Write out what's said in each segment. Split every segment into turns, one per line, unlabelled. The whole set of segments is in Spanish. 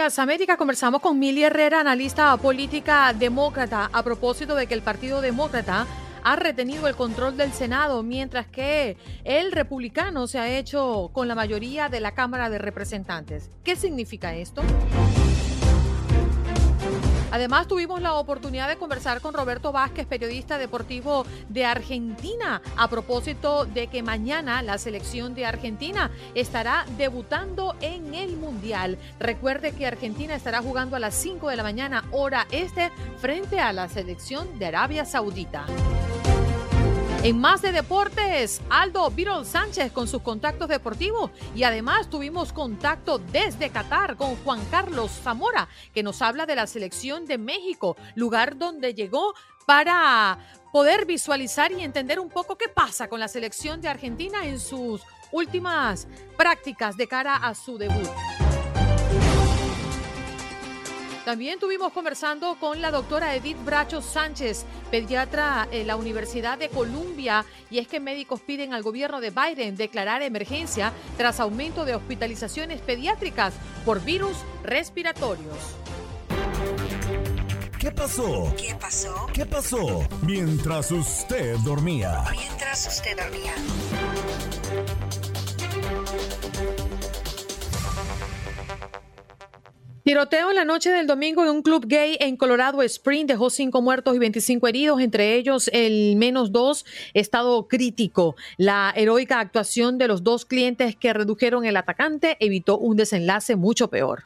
América conversamos con Mili Herrera, analista política demócrata, a propósito de que el Partido Demócrata ha retenido el control del Senado, mientras que el republicano se ha hecho con la mayoría de la Cámara de Representantes. ¿Qué significa esto? Además, tuvimos la oportunidad de conversar con Roberto Vázquez, periodista deportivo de Argentina, a propósito de que mañana la selección de Argentina estará debutando en el Mundial. Recuerde que Argentina estará jugando a las 5 de la mañana, hora este, frente a la selección de Arabia Saudita. En más de deportes, Aldo Virol Sánchez con sus contactos deportivos y además tuvimos contacto desde Qatar con Juan Carlos Zamora, que nos habla de la selección de México, lugar donde llegó para poder visualizar y entender un poco qué pasa con la selección de Argentina en sus últimas prácticas de cara a su debut. También estuvimos conversando con la doctora Edith Bracho Sánchez, pediatra en la Universidad de Columbia, y es que médicos piden al gobierno de Biden declarar emergencia tras aumento de hospitalizaciones pediátricas por virus respiratorios.
¿Qué pasó?
¿Qué pasó?
¿Qué pasó? Mientras usted dormía.
Mientras usted dormía.
Tiroteo en la noche del domingo en un club gay en Colorado Spring dejó cinco muertos y 25 heridos, entre ellos el menos dos estado crítico. La heroica actuación de los dos clientes que redujeron el atacante evitó un desenlace mucho peor.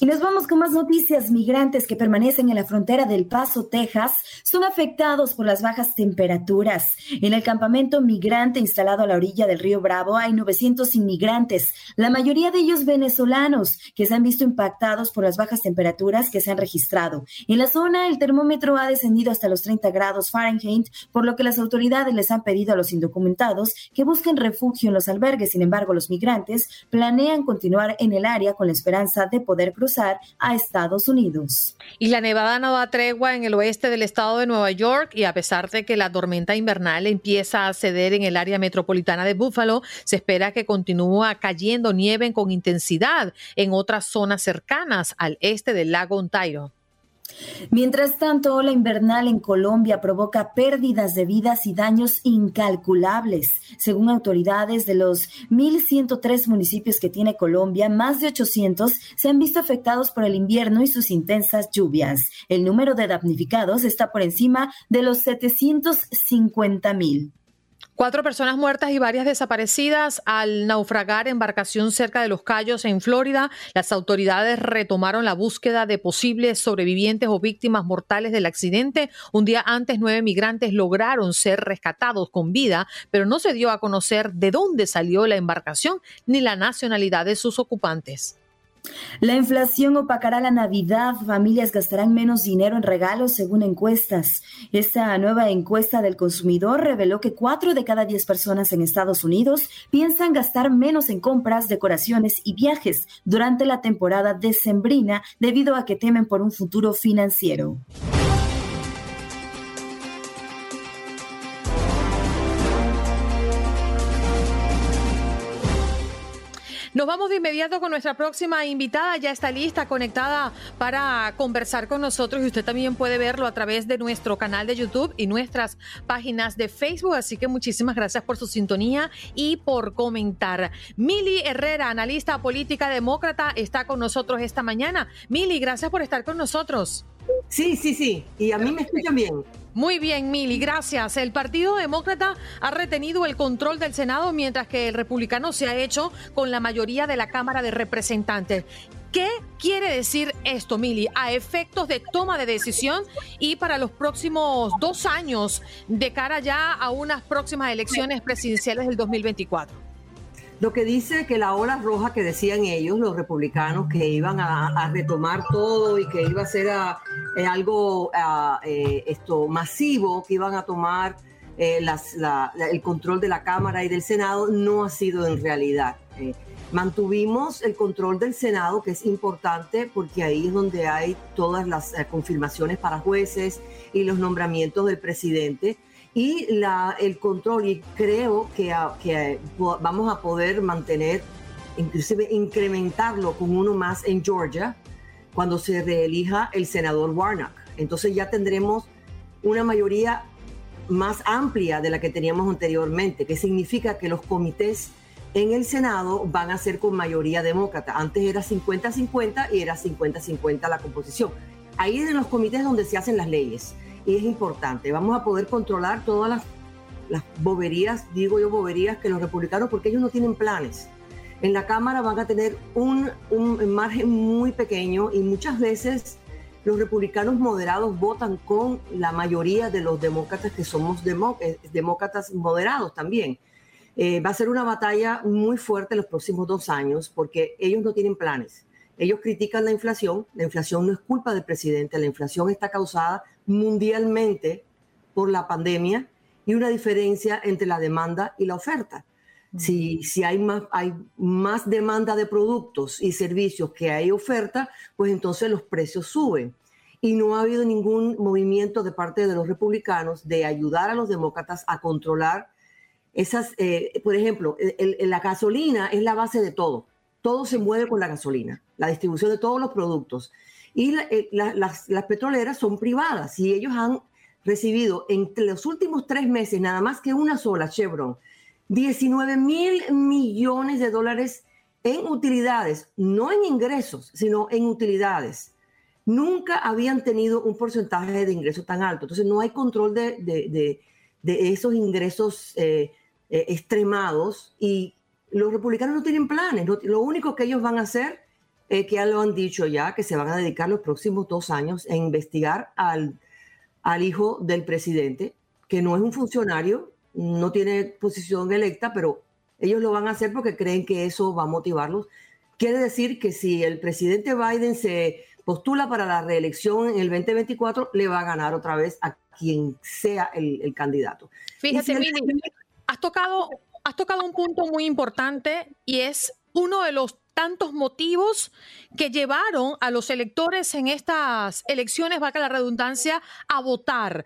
Y nos vamos con más noticias. Migrantes que permanecen en la frontera del Paso, Texas, son afectados por las bajas temperaturas. En el campamento migrante instalado a la orilla del río Bravo hay 900 inmigrantes, la mayoría de ellos venezolanos, que se han visto impactados por las bajas temperaturas que se han registrado. En la zona, el termómetro ha descendido hasta los 30 grados Fahrenheit, por lo que las autoridades les han pedido a los indocumentados que busquen refugio en los albergues. Sin embargo, los migrantes planean continuar en el área con la esperanza de poder cruzar a Estados Unidos.
Y la nevada no da tregua en el oeste del estado de Nueva York y a pesar de que la tormenta invernal empieza a ceder en el área metropolitana de Buffalo, se espera que continúe cayendo nieve con intensidad en otras zonas cercanas al este del lago Ontario.
Mientras tanto, la invernal en Colombia provoca pérdidas de vidas y daños incalculables. Según autoridades de los 1.103 municipios que tiene Colombia, más de 800 se han visto afectados por el invierno y sus intensas lluvias. El número de damnificados está por encima de los 750.000.
Cuatro personas muertas y varias desaparecidas al naufragar embarcación cerca de Los Cayos, en Florida. Las autoridades retomaron la búsqueda de posibles sobrevivientes o víctimas mortales del accidente. Un día antes, nueve migrantes lograron ser rescatados con vida, pero no se dio a conocer de dónde salió la embarcación ni la nacionalidad de sus ocupantes.
La inflación opacará la Navidad. Familias gastarán menos dinero en regalos según encuestas. Esta nueva encuesta del consumidor reveló que cuatro de cada diez personas en Estados Unidos piensan gastar menos en compras, decoraciones y viajes durante la temporada decembrina debido a que temen por un futuro financiero.
Nos vamos de inmediato con nuestra próxima invitada. Ya está lista, conectada para conversar con nosotros y usted también puede verlo a través de nuestro canal de YouTube y nuestras páginas de Facebook. Así que muchísimas gracias por su sintonía y por comentar. Mili Herrera, analista política demócrata, está con nosotros esta mañana. Mili, gracias por estar con nosotros.
Sí, sí, sí. Y a mí me escuchan bien.
Muy bien, Mili, gracias. El Partido Demócrata ha retenido el control del Senado mientras que el republicano se ha hecho con la mayoría de la Cámara de Representantes. ¿Qué quiere decir esto, Mili, a efectos de toma de decisión y para los próximos dos años de cara ya a unas próximas elecciones presidenciales del 2024?
Lo que dice que la ola roja que decían ellos, los republicanos, que iban a, retomar todo y que iba a ser eh, algo eh, esto masivo, que iban a tomar eh, el control de la Cámara y del Senado, no ha sido en realidad. Mantuvimos el control del Senado, que es importante porque ahí es donde hay todas las eh, confirmaciones para jueces y los nombramientos del presidente. Y la, el control, y creo que, que vamos a poder mantener, inclusive incrementarlo con uno más en Georgia, cuando se reelija el senador Warnock. Entonces ya tendremos una mayoría más amplia de la que teníamos anteriormente, que significa que los comités en el Senado van a ser con mayoría demócrata. Antes era 50-50 y era 50-50 la composición. Ahí en los comités donde se hacen las leyes. Y es importante. Vamos a poder controlar todas las, las boberías, digo yo boberías, que los republicanos, porque ellos no tienen planes. En la Cámara van a tener un, un margen muy pequeño y muchas veces los republicanos moderados votan con la mayoría de los demócratas que somos eh, demócratas moderados también. Eh, va a ser una batalla muy fuerte los próximos dos años porque ellos no tienen planes. Ellos critican la inflación. La inflación no es culpa del presidente. La inflación está causada mundialmente por la pandemia y una diferencia entre la demanda y la oferta. Si, si hay, más, hay más demanda de productos y servicios que hay oferta, pues entonces los precios suben. Y no ha habido ningún movimiento de parte de los republicanos de ayudar a los demócratas a controlar esas, eh, por ejemplo, la gasolina es la base de todo. Todo se mueve con la gasolina, la distribución de todos los productos. Y eh, las, petroleras son privadas y ellos han recibido entre los últimos tres meses, nada más que una sola, Chevron, 19 mil millones de dólares en utilidades, no en ingresos, sino en utilidades. Nunca habían tenido un porcentaje de ingresos tan alto. Entonces no hay control de, esos ingresos eh, eh, extremados y los republicanos no tienen planes. lo único que ellos van a hacer, es que ya lo han dicho ya, que se van a dedicar los próximos dos años a investigar al, al hijo del presidente, que no es un funcionario, no tiene posición electa, pero ellos lo van a hacer porque creen que eso va a motivarlos. Quiere decir que si el presidente Biden se postula para la reelección en el 2024, le va a ganar otra vez a quien sea el, candidato.
Fíjate, has tocado, has tocado un punto muy importante y es uno de los tantos motivos que llevaron a los electores en estas elecciones, vaca la redundancia, a votar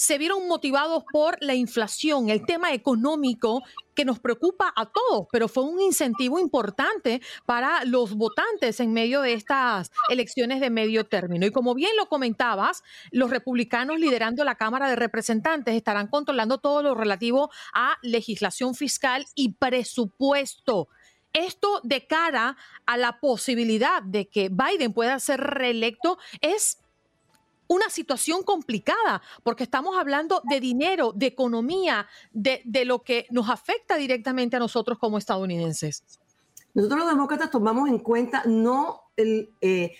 se vieron motivados por la inflación, el tema económico que nos preocupa a todos, pero fue un incentivo importante para los votantes en medio de estas elecciones de medio término. Y como bien lo comentabas, los republicanos liderando la Cámara de Representantes estarán controlando todo lo relativo a legislación fiscal y presupuesto. Esto de cara a la posibilidad de que Biden pueda ser reelecto es una situación complicada, porque estamos hablando de dinero, de economía, de, lo que nos afecta directamente a nosotros como estadounidenses.
Nosotros los demócratas tomamos en cuenta no el... Eh,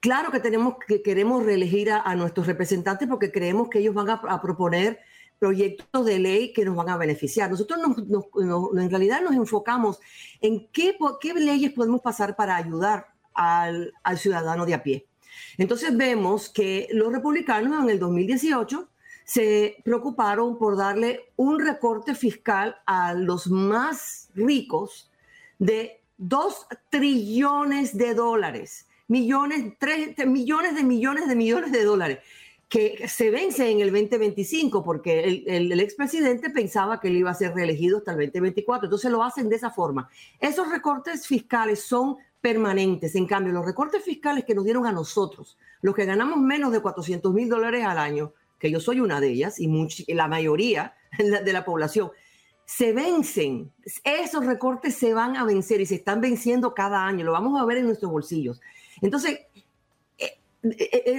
claro que tenemos que queremos reelegir a, nuestros representantes porque creemos que ellos van a, proponer proyectos de ley que nos van a beneficiar. Nosotros en realidad nos enfocamos en qué, leyes podemos pasar para ayudar al, ciudadano de a pie. Entonces vemos que los republicanos en el 2018 se preocuparon por darle un recorte fiscal a los más ricos de 2 trillones de dólares, millones, tres, millones de millones de millones de dólares, que se vence en el 2025, porque el, el, el expresidente pensaba que él iba a ser reelegido hasta el 2024, entonces lo hacen de esa forma. Esos recortes fiscales son permanentes. En cambio, los recortes fiscales que nos dieron a nosotros, los que ganamos menos de 400 mil dólares al año, que yo soy una de ellas y la mayoría de la población, se vencen. Esos recortes se van a vencer y se están venciendo cada año. Lo vamos a ver en nuestros bolsillos. Entonces,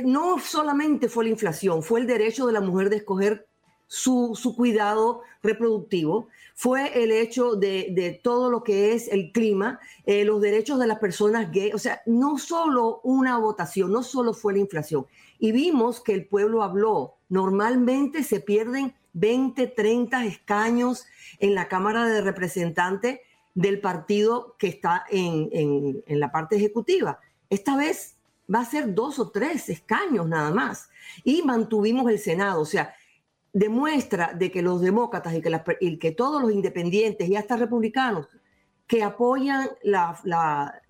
no solamente fue la inflación, fue el derecho de la mujer de escoger su, su cuidado reproductivo, fue el hecho de, de, todo lo que es el clima, eh, los derechos de las personas gay, o sea, no solo una votación, no solo fue la inflación. Y vimos que el pueblo habló. Normalmente se pierden 20, 30 escaños en la Cámara de Representantes del partido que está en, en, en la parte ejecutiva. Esta vez va a ser dos o tres escaños nada más. Y mantuvimos el Senado. O sea, demuestra de que los demócratas y que, y que todos los independientes y hasta republicanos que apoyan la, la,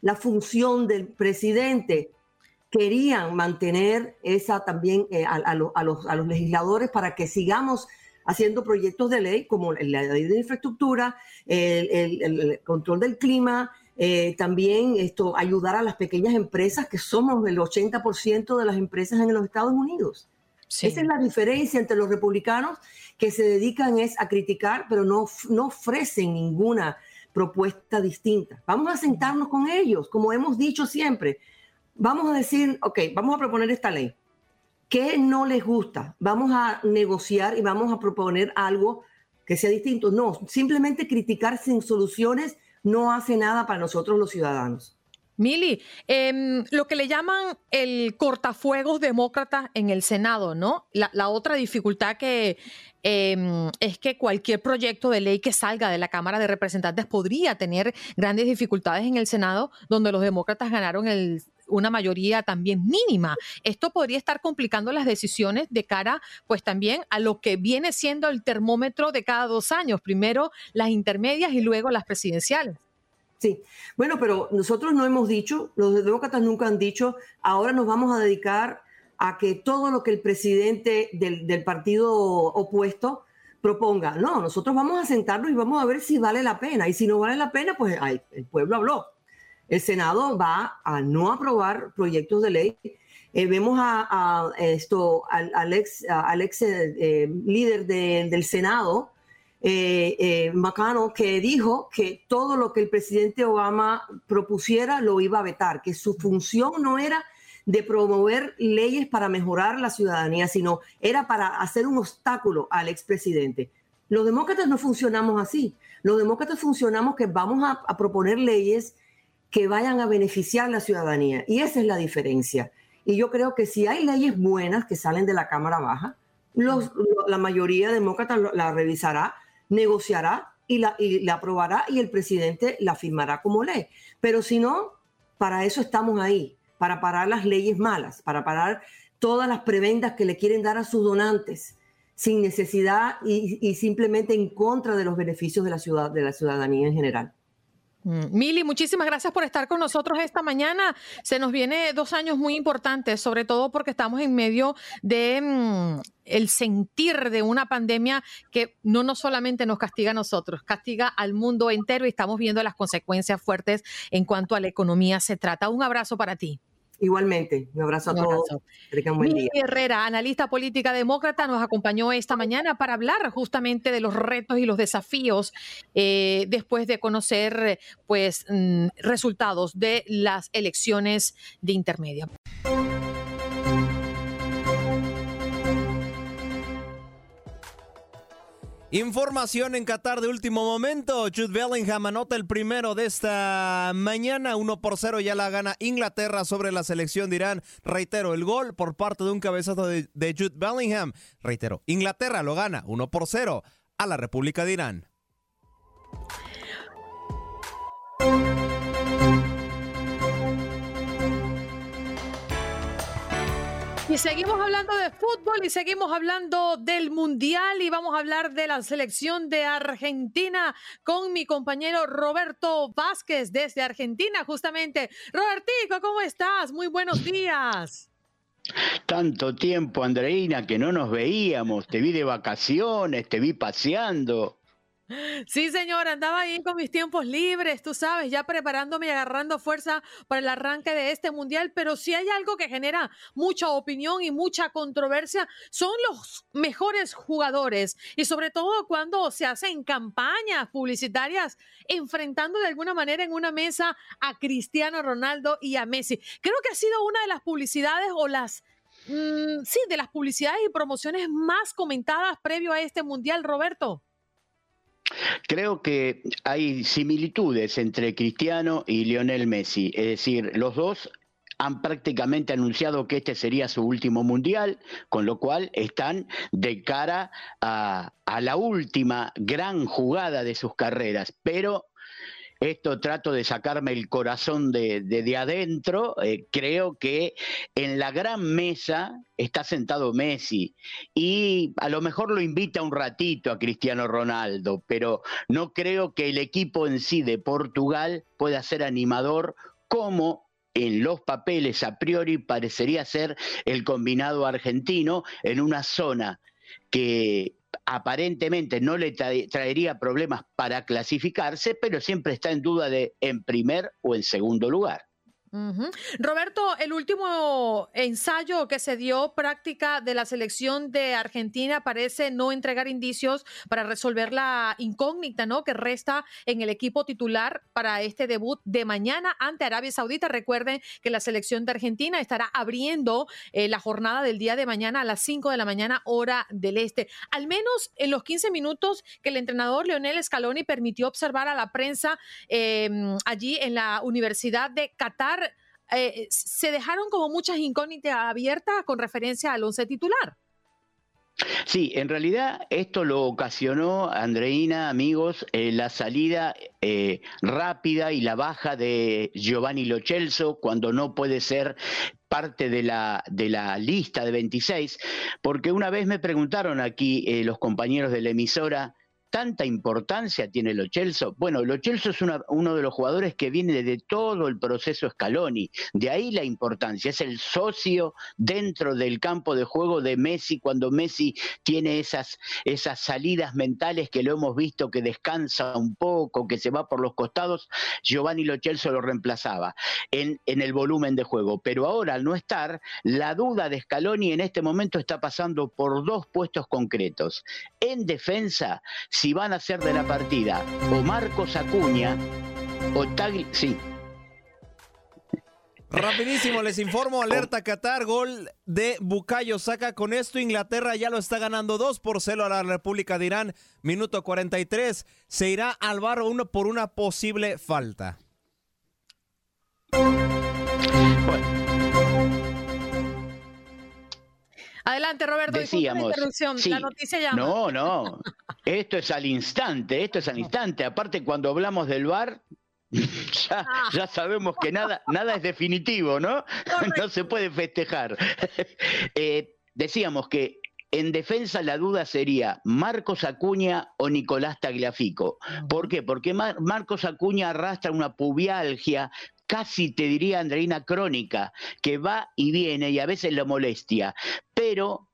la función del presidente querían mantener esa también eh, a, a, los, a, los, legisladores para que sigamos haciendo proyectos de ley como la ley de infraestructura, el control del clima, eh, también esto ayudar a las pequeñas empresas que somos el 80% de las empresas en los Estados Unidos. Sí. Esa es la diferencia entre los republicanos que se dedican es a criticar, pero no, no ofrecen ninguna propuesta distinta. Vamos a sentarnos con ellos, como hemos dicho siempre. Vamos a decir, ok, vamos a proponer esta ley. ¿Qué no les gusta? Vamos a negociar y vamos a proponer algo que sea distinto. No, simplemente criticar sin soluciones no hace nada para nosotros los ciudadanos.
Mili, eh, lo que le llaman el cortafuegos demócrata en el Senado, ¿no? La, otra dificultad que eh, es que cualquier proyecto de ley que salga de la Cámara de Representantes podría tener grandes dificultades en el Senado, donde los demócratas ganaron el, una mayoría también mínima. Esto podría estar complicando las decisiones de cara, pues también a lo que viene siendo el termómetro de cada dos años. Primero las intermedias y luego las presidenciales.
Sí, bueno, pero nosotros no hemos dicho, los demócratas nunca han dicho, ahora nos vamos a dedicar a que todo lo que el presidente del, partido opuesto proponga. No, nosotros vamos a sentarnos y vamos a ver si vale la pena. Y si no vale la pena, pues ay, el pueblo habló. El Senado va a no aprobar proyectos de ley. Eh, vemos a, esto, al, ex, eh, líder de, del Senado, eh, eh, McConnell, que dijo que todo lo que el presidente Obama propusiera lo iba a vetar, que su función no era de promover leyes para mejorar la ciudadanía, sino era para hacer un obstáculo al expresidente. Los demócratas no funcionamos así. Los demócratas funcionamos que vamos a proponer leyes que vayan a beneficiar a la ciudadanía. Y esa es la diferencia. Y yo creo que si hay leyes buenas que salen de la Cámara Baja, los, la mayoría de demócratas la revisará negociará y la, y la aprobará y el presidente la firmará como ley. Pero si no, para eso estamos ahí, para parar las leyes malas, para parar todas las prebendas que le quieren dar a sus donantes sin necesidad y, y simplemente en contra de los beneficios de la, ciudad, de la ciudadanía en general.
Mm, Mili, muchísimas gracias por estar con nosotros esta mañana. Se nos viene dos años muy importantes, sobre todo porque estamos en medio de mm, el sentir de una pandemia que no, no solamente nos castiga a nosotros, castiga al mundo entero y estamos viendo las consecuencias fuertes en cuanto a la economía se trata. Un abrazo para ti.
Igualmente, un abrazo a un todos.
Buen día. Herrera, analista política demócrata, nos acompañó esta mañana para hablar justamente de los retos y los desafíos eh, después de conocer pues mm, resultados de las elecciones de intermedia.
Información en Qatar de último momento. Jude Bellingham anota el primero de esta mañana. 1 por 0 ya la gana Inglaterra sobre la selección de Irán. Reitero, el gol por parte de un cabezazo de, de Jude Bellingham. Reitero, Inglaterra lo gana 1 por 0 a la República de Irán.
Y seguimos hablando de fútbol y seguimos hablando del Mundial y vamos a hablar de la selección de Argentina con mi compañero Roberto Vázquez desde Argentina, justamente. Robertico, ¿cómo estás? Muy buenos días.
Tanto tiempo, Andreina, que no nos veíamos. Te vi de vacaciones, te vi paseando.
Sí, señor, andaba ahí con mis tiempos libres, tú sabes, ya preparándome y agarrando fuerza para el arranque de este mundial, pero si hay algo que genera mucha opinión y mucha controversia, son los mejores jugadores y sobre todo cuando se hacen campañas publicitarias enfrentando de alguna manera en una mesa a Cristiano Ronaldo y a Messi. Creo que ha sido una de las publicidades o las mm, sí, de las publicidades y promociones más comentadas previo a este mundial, Roberto.
Creo que hay similitudes entre Cristiano y Lionel Messi, es decir, los dos han prácticamente anunciado que este sería su último mundial, con lo cual están de cara a, la última gran jugada de sus carreras. Pero esto trato de sacarme el corazón de, de, adentro, eh, creo que en la gran mesa está sentado Messi. Y a lo mejor lo invita un ratito a Cristiano Ronaldo, pero no creo que el equipo en sí de Portugal pueda ser animador como en los papeles a priori parecería ser el combinado argentino en una zona que aparentemente no le traería problemas para clasificarse, pero siempre está en duda de en primer o en segundo lugar.
Roberto, el último ensayo que se dio práctica de la selección de Argentina parece no entregar indicios para resolver la incógnita, ¿no? Que resta en el equipo titular para este debut de mañana ante Arabia Saudita. Recuerden que la selección de Argentina estará abriendo eh, la jornada del día de mañana a las 5 de la mañana, hora del este. Al menos en los 15 minutos que el entrenador Leonel Scaloni permitió observar a la prensa em, allí en la Universidad de Qatar eh, se dejaron como muchas incógnitas abiertas con referencia al once titular.
Sí, en realidad esto lo ocasionó, Andreina, amigos, eh, la salida eh, rápida y la baja de Giovanni Lochelso cuando no puede ser parte de la, de la lista de 26, porque una vez me preguntaron aquí los compañeros de la emisora, tanta importancia tiene Lo Celso? Bueno, Lo Celso es uno de los jugadores que viene de todo el proceso Scaloni, de ahí la importancia, es el socio dentro del campo de juego de Messi cuando Messi tiene esas, esas salidas mentales que lo hemos visto que descansa un poco, que se va por los costados, Giovanni Lo Celso lo reemplazaba en, en el volumen de juego, pero ahora al no estar, la duda de Scaloni en este momento está pasando por dos puestos concretos. En defensa, si van a ser de la partida o Marcos Acuña o Tagli. Sí.
Rapidísimo, les informo, alerta Qatar, gol de Bucayo Saca. Con esto Inglaterra ya lo está ganando 2 por 0 a la República de Irán. Minuto 43. Se irá al bar uno por una posible falta.
Adelante, Roberto.
Decíamos,
la noticia llama.
No, no. Esto es al instante, esto es al instante. Aparte, cuando hablamos del bar, ya, ah. ya, sabemos que nada, nada es definitivo, ¿no? No se puede festejar. Eh, decíamos que en defensa la duda sería Marcos Acuña o Nicolás Tagliafico. ¿Por qué? Porque Marcos Acuña arrastra una pubialgia casi te diría Andreina crónica, que va y viene y a veces lo molestia, pero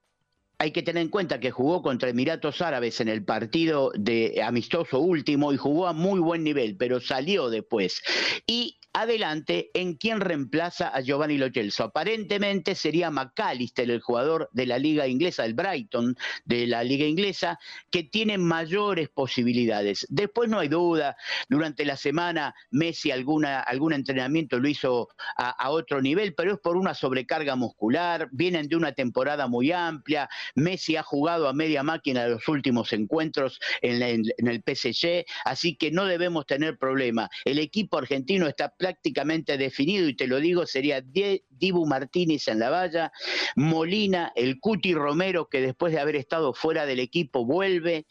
hay que tener en cuenta que jugó contra Emiratos Árabes en el partido de amistoso último y jugó a muy buen nivel, pero salió después. Y adelante en quien reemplaza a Giovanni Lo Aparentemente sería McAllister, el jugador de la liga inglesa, el Brighton de la liga inglesa, que tiene mayores posibilidades. Después no hay duda, durante la semana Messi alguna, algún entrenamiento lo hizo a, otro nivel, pero es por una sobrecarga muscular, vienen de una temporada muy amplia, Messi ha jugado a media máquina los últimos encuentros en, en el PSG, así que no debemos tener problema. El equipo argentino está prácticamente definido, y te lo digo, sería Dibu Martínez en la valla, Molina, el Cuti Romero, que después de haber estado fuera del equipo vuelve,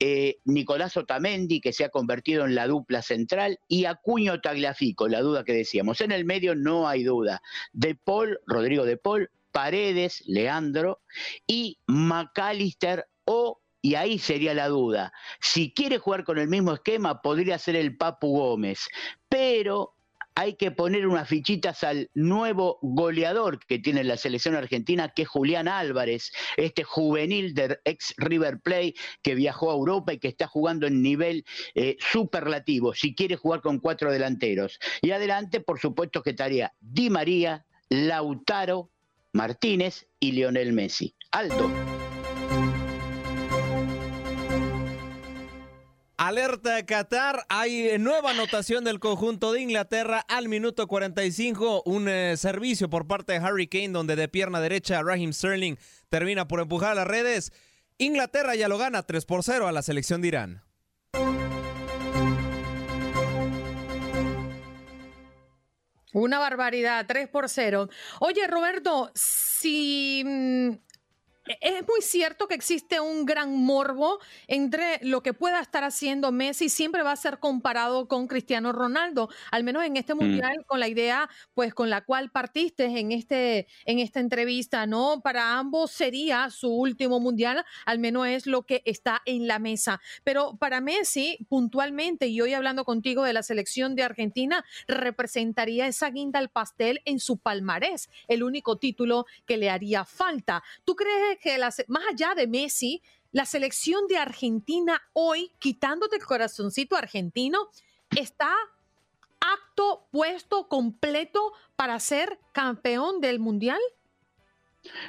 eh, Nicolás Otamendi, que se ha convertido en la dupla central, y Acuño Tagliafico, la duda que decíamos. En el medio no hay duda. De Paul, Rodrigo de Paul, Paredes, Leandro, y McAllister o y ahí sería la duda. Si quiere jugar con el mismo esquema, podría ser el Papu Gómez, pero hay que poner unas fichitas al nuevo goleador que tiene la selección argentina, que es Julián Álvarez, este juvenil del ex River Plate que viajó a Europa y que está jugando en nivel eh, superlativo, si quiere jugar con cuatro delanteros. Y adelante, por supuesto que estaría Di María, Lautaro, Martínez y Lionel Messi. Alto.
Alerta Qatar, hay nueva anotación del conjunto de Inglaterra al minuto 45, un eh, servicio por parte de Harry Kane donde de pierna derecha Raheem Sterling termina por empujar a las redes. Inglaterra ya lo gana 3 por 0 a la selección de Irán.
Una barbaridad, 3 por 0. Oye, Roberto, si mm, es muy cierto que existe un gran morbo entre lo que pueda estar haciendo Messi, siempre va a ser comparado con Cristiano Ronaldo, al menos en este mm. mundial, con la idea, pues, con la cual partiste en este, en esta entrevista, ¿no? Para ambos sería su último mundial, al menos es lo que está en la mesa. Pero para Messi, puntualmente, y hoy hablando contigo de la selección de Argentina, representaría esa guinda al pastel en su palmarés, el único título que le haría falta. ¿Tú crees que más allá de Messi, la selección de Argentina hoy, quitándote el corazoncito argentino, está acto, puesto, completo para ser campeón del Mundial?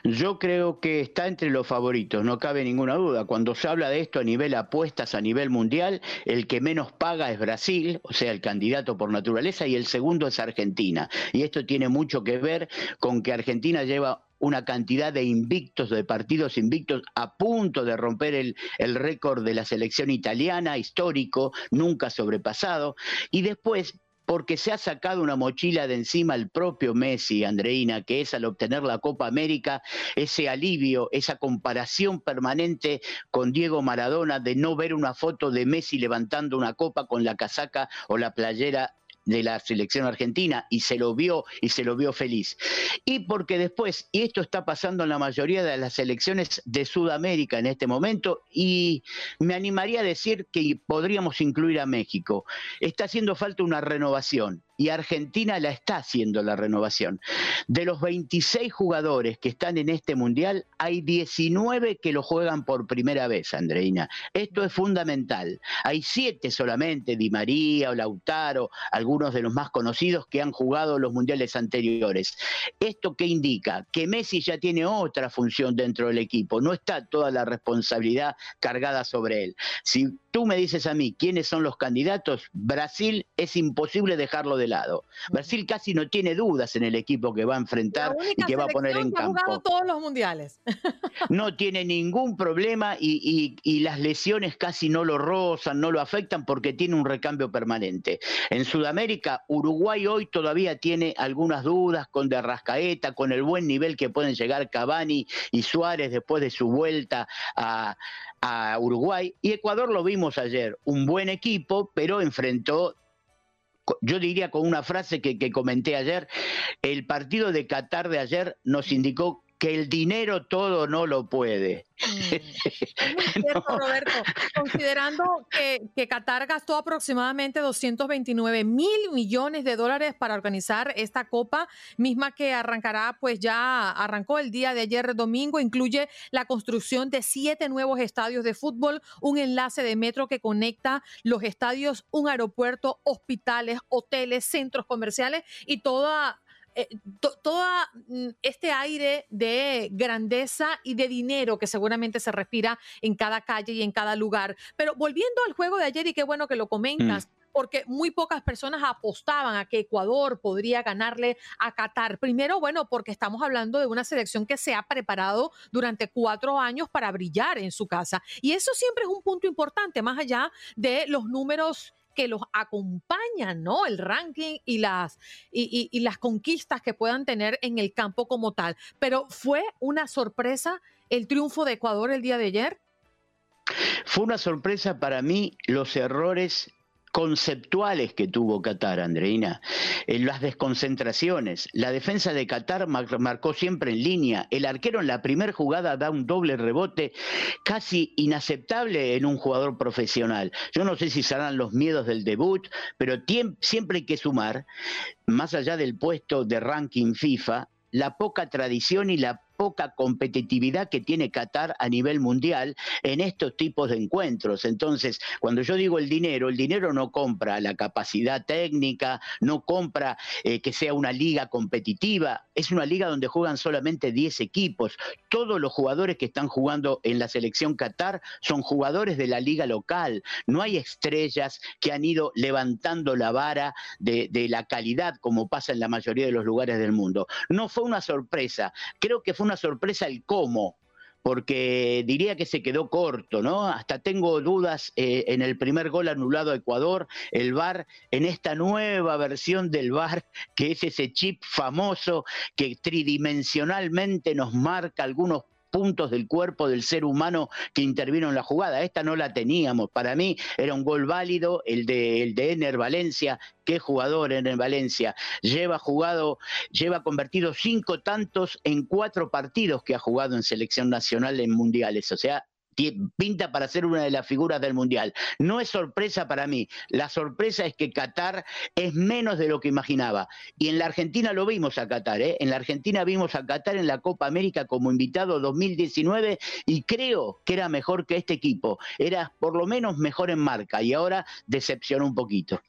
Yo creo que está entre los favoritos, no cabe ninguna duda. Cuando se habla de esto a nivel apuestas, a nivel mundial, el que menos paga es Brasil, o sea, el candidato por naturaleza, y el segundo es Argentina. Y esto tiene mucho que ver con que Argentina lleva una cantidad de invictos, de partidos invictos, a punto de romper el, el récord de la selección italiana, histórico, nunca sobrepasado. Y después, porque se ha sacado una mochila de encima el propio Messi, Andreina, que es al obtener la Copa América, ese alivio, esa comparación permanente con Diego Maradona de no ver una foto de Messi levantando una copa con la casaca o la playera de la selección argentina y se lo vio y se lo vio feliz. Y porque después, y esto está pasando en la mayoría de las selecciones de Sudamérica en este momento, y me animaría a decir que podríamos incluir a México, está haciendo falta una renovación y Argentina la está haciendo la renovación. De los 26 jugadores que están en este mundial, hay 19 que lo juegan por primera vez, Andreina. Esto es fundamental. Hay 7 solamente, Di María o Lautaro, algunos de los más conocidos que han jugado los mundiales anteriores. ¿Esto qué indica? Que Messi ya tiene otra función dentro del equipo, no está toda la responsabilidad cargada sobre él. Si tú me dices a mí quiénes son los candidatos, Brasil es imposible dejarlo de lado. Brasil casi no tiene dudas en el equipo que va a enfrentar y que va a poner en campo. Ha jugado
todos los mundiales.
no tiene ningún problema y, las lesiones casi no lo rozan, no lo afectan porque tiene un recambio permanente. En Sudamérica, Uruguay hoy todavía tiene algunas dudas con Derrascaeta, con el buen nivel que pueden llegar Cavani y Suárez después de su vuelta a, a Uruguay. Y Ecuador lo vimos ayer, un buen equipo, pero enfrentó yo diría con una frase que, comenté ayer, el partido de Qatar de ayer nos indicó que el dinero todo no lo puede.
Mm. Roberto. Considerando que, Qatar gastó aproximadamente 229 mil millones de dólares para organizar esta copa, misma que arrancará, pues ya arrancó el día de ayer domingo, incluye la construcción de siete nuevos estadios de fútbol, un enlace de metro que conecta los estadios, un aeropuerto, hospitales, hoteles, centros comerciales y toda eh, todo mm, este aire de grandeza y de dinero que seguramente se respira en cada calle y en cada lugar. Pero volviendo al juego de ayer, y qué bueno que lo comentas. Mm. porque muy pocas personas apostaban a que Ecuador podría ganarle a Qatar. Primero, bueno, porque estamos hablando de una selección que se ha preparado durante cuatro años para brillar en su casa. Y eso siempre es un punto importante, más allá de los números que los acompañan, ¿no? El ranking y las, y, las conquistas que puedan tener en el campo como tal. Pero fue una sorpresa el triunfo de Ecuador el día de ayer.
Fue una sorpresa para mí los errores conceptuales que tuvo Qatar, Andreina, en las desconcentraciones. La defensa de Qatar marcó siempre en línea. El arquero en la primera jugada da un doble rebote casi inaceptable en un jugador profesional. Yo no sé si serán los miedos del debut, pero siempre hay que sumar, más allá del puesto de ranking FIFA, la poca tradición y la poca competitividad que tiene Qatar a nivel mundial en estos tipos de encuentros. Entonces, cuando yo digo el dinero, el dinero no compra la capacidad técnica, no compra eh, que sea una liga competitiva, es una liga donde juegan solamente 10 equipos. Todos los jugadores que están jugando en la selección Qatar son jugadores de la liga local. No hay estrellas que han ido levantando la vara de, la calidad como pasa en la mayoría de los lugares del mundo. No fue una sorpresa, creo que fue una sorpresa el cómo porque diría que se quedó corto, ¿no? Hasta tengo dudas eh, en el primer gol anulado a Ecuador, el VAR, en esta nueva versión del VAR, que es ese chip famoso que tridimensionalmente nos marca algunos puntos del cuerpo del ser humano que intervino en la jugada. Esta no la teníamos. Para mí era un gol válido, el de, el de Ener Valencia. Qué jugador Ener Valencia. Lleva jugado, lleva convertido cinco tantos en cuatro partidos que ha jugado en selección nacional en mundiales. O sea, pinta para ser una de las figuras del Mundial. No es sorpresa para mí. La sorpresa es que Qatar es menos de lo que imaginaba. Y en la Argentina lo vimos a Qatar. ¿eh? En la Argentina vimos a Qatar en la Copa América como invitado 2019 y creo que era mejor que este equipo. Era por lo menos mejor en marca y ahora decepcionó un poquito.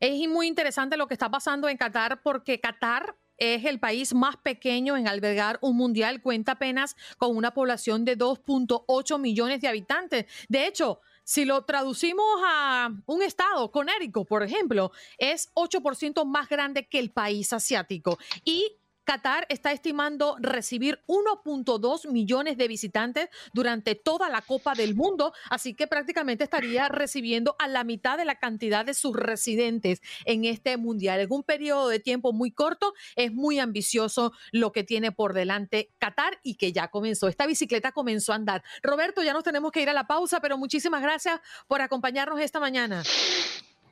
Es muy interesante lo que está pasando en Qatar porque Qatar es el país más pequeño en albergar un mundial, cuenta apenas con una población de 2.8 millones de habitantes. De hecho, si lo traducimos a un estado, Conérico, por ejemplo, es 8% más grande que el país asiático. Y Qatar está estimando recibir 1.2 millones de visitantes durante toda la Copa del Mundo, así que prácticamente estaría recibiendo a la mitad de la cantidad de sus residentes en este mundial. En un periodo de tiempo muy corto, es muy ambicioso lo que tiene por delante Qatar y que ya comenzó. Esta bicicleta comenzó a andar. Roberto, ya nos tenemos que ir a la pausa, pero muchísimas gracias por acompañarnos esta mañana.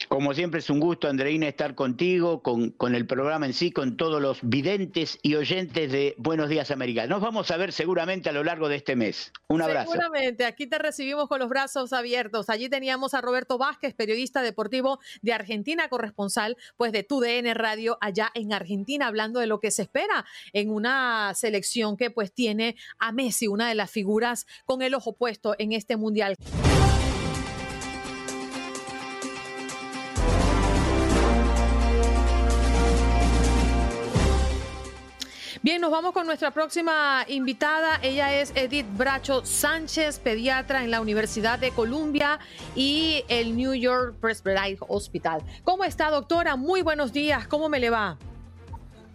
Como siempre es un gusto, Andreina, estar contigo, con, con, el programa en sí, con todos los videntes y oyentes de Buenos Días América. Nos vamos a ver seguramente a lo largo de este mes. Un abrazo.
Seguramente, aquí te recibimos con los brazos abiertos. Allí teníamos a Roberto Vázquez, periodista deportivo de Argentina, corresponsal pues de TUDN Radio allá en Argentina, hablando de lo que se espera en una selección que pues tiene a Messi, una de las figuras con el ojo puesto en este mundial. Bien, nos vamos con nuestra próxima invitada. Ella es Edith Bracho Sánchez, pediatra en la Universidad de Columbia y el New York Presbyterian Hospital. ¿Cómo está, doctora? Muy buenos días. ¿Cómo me le va?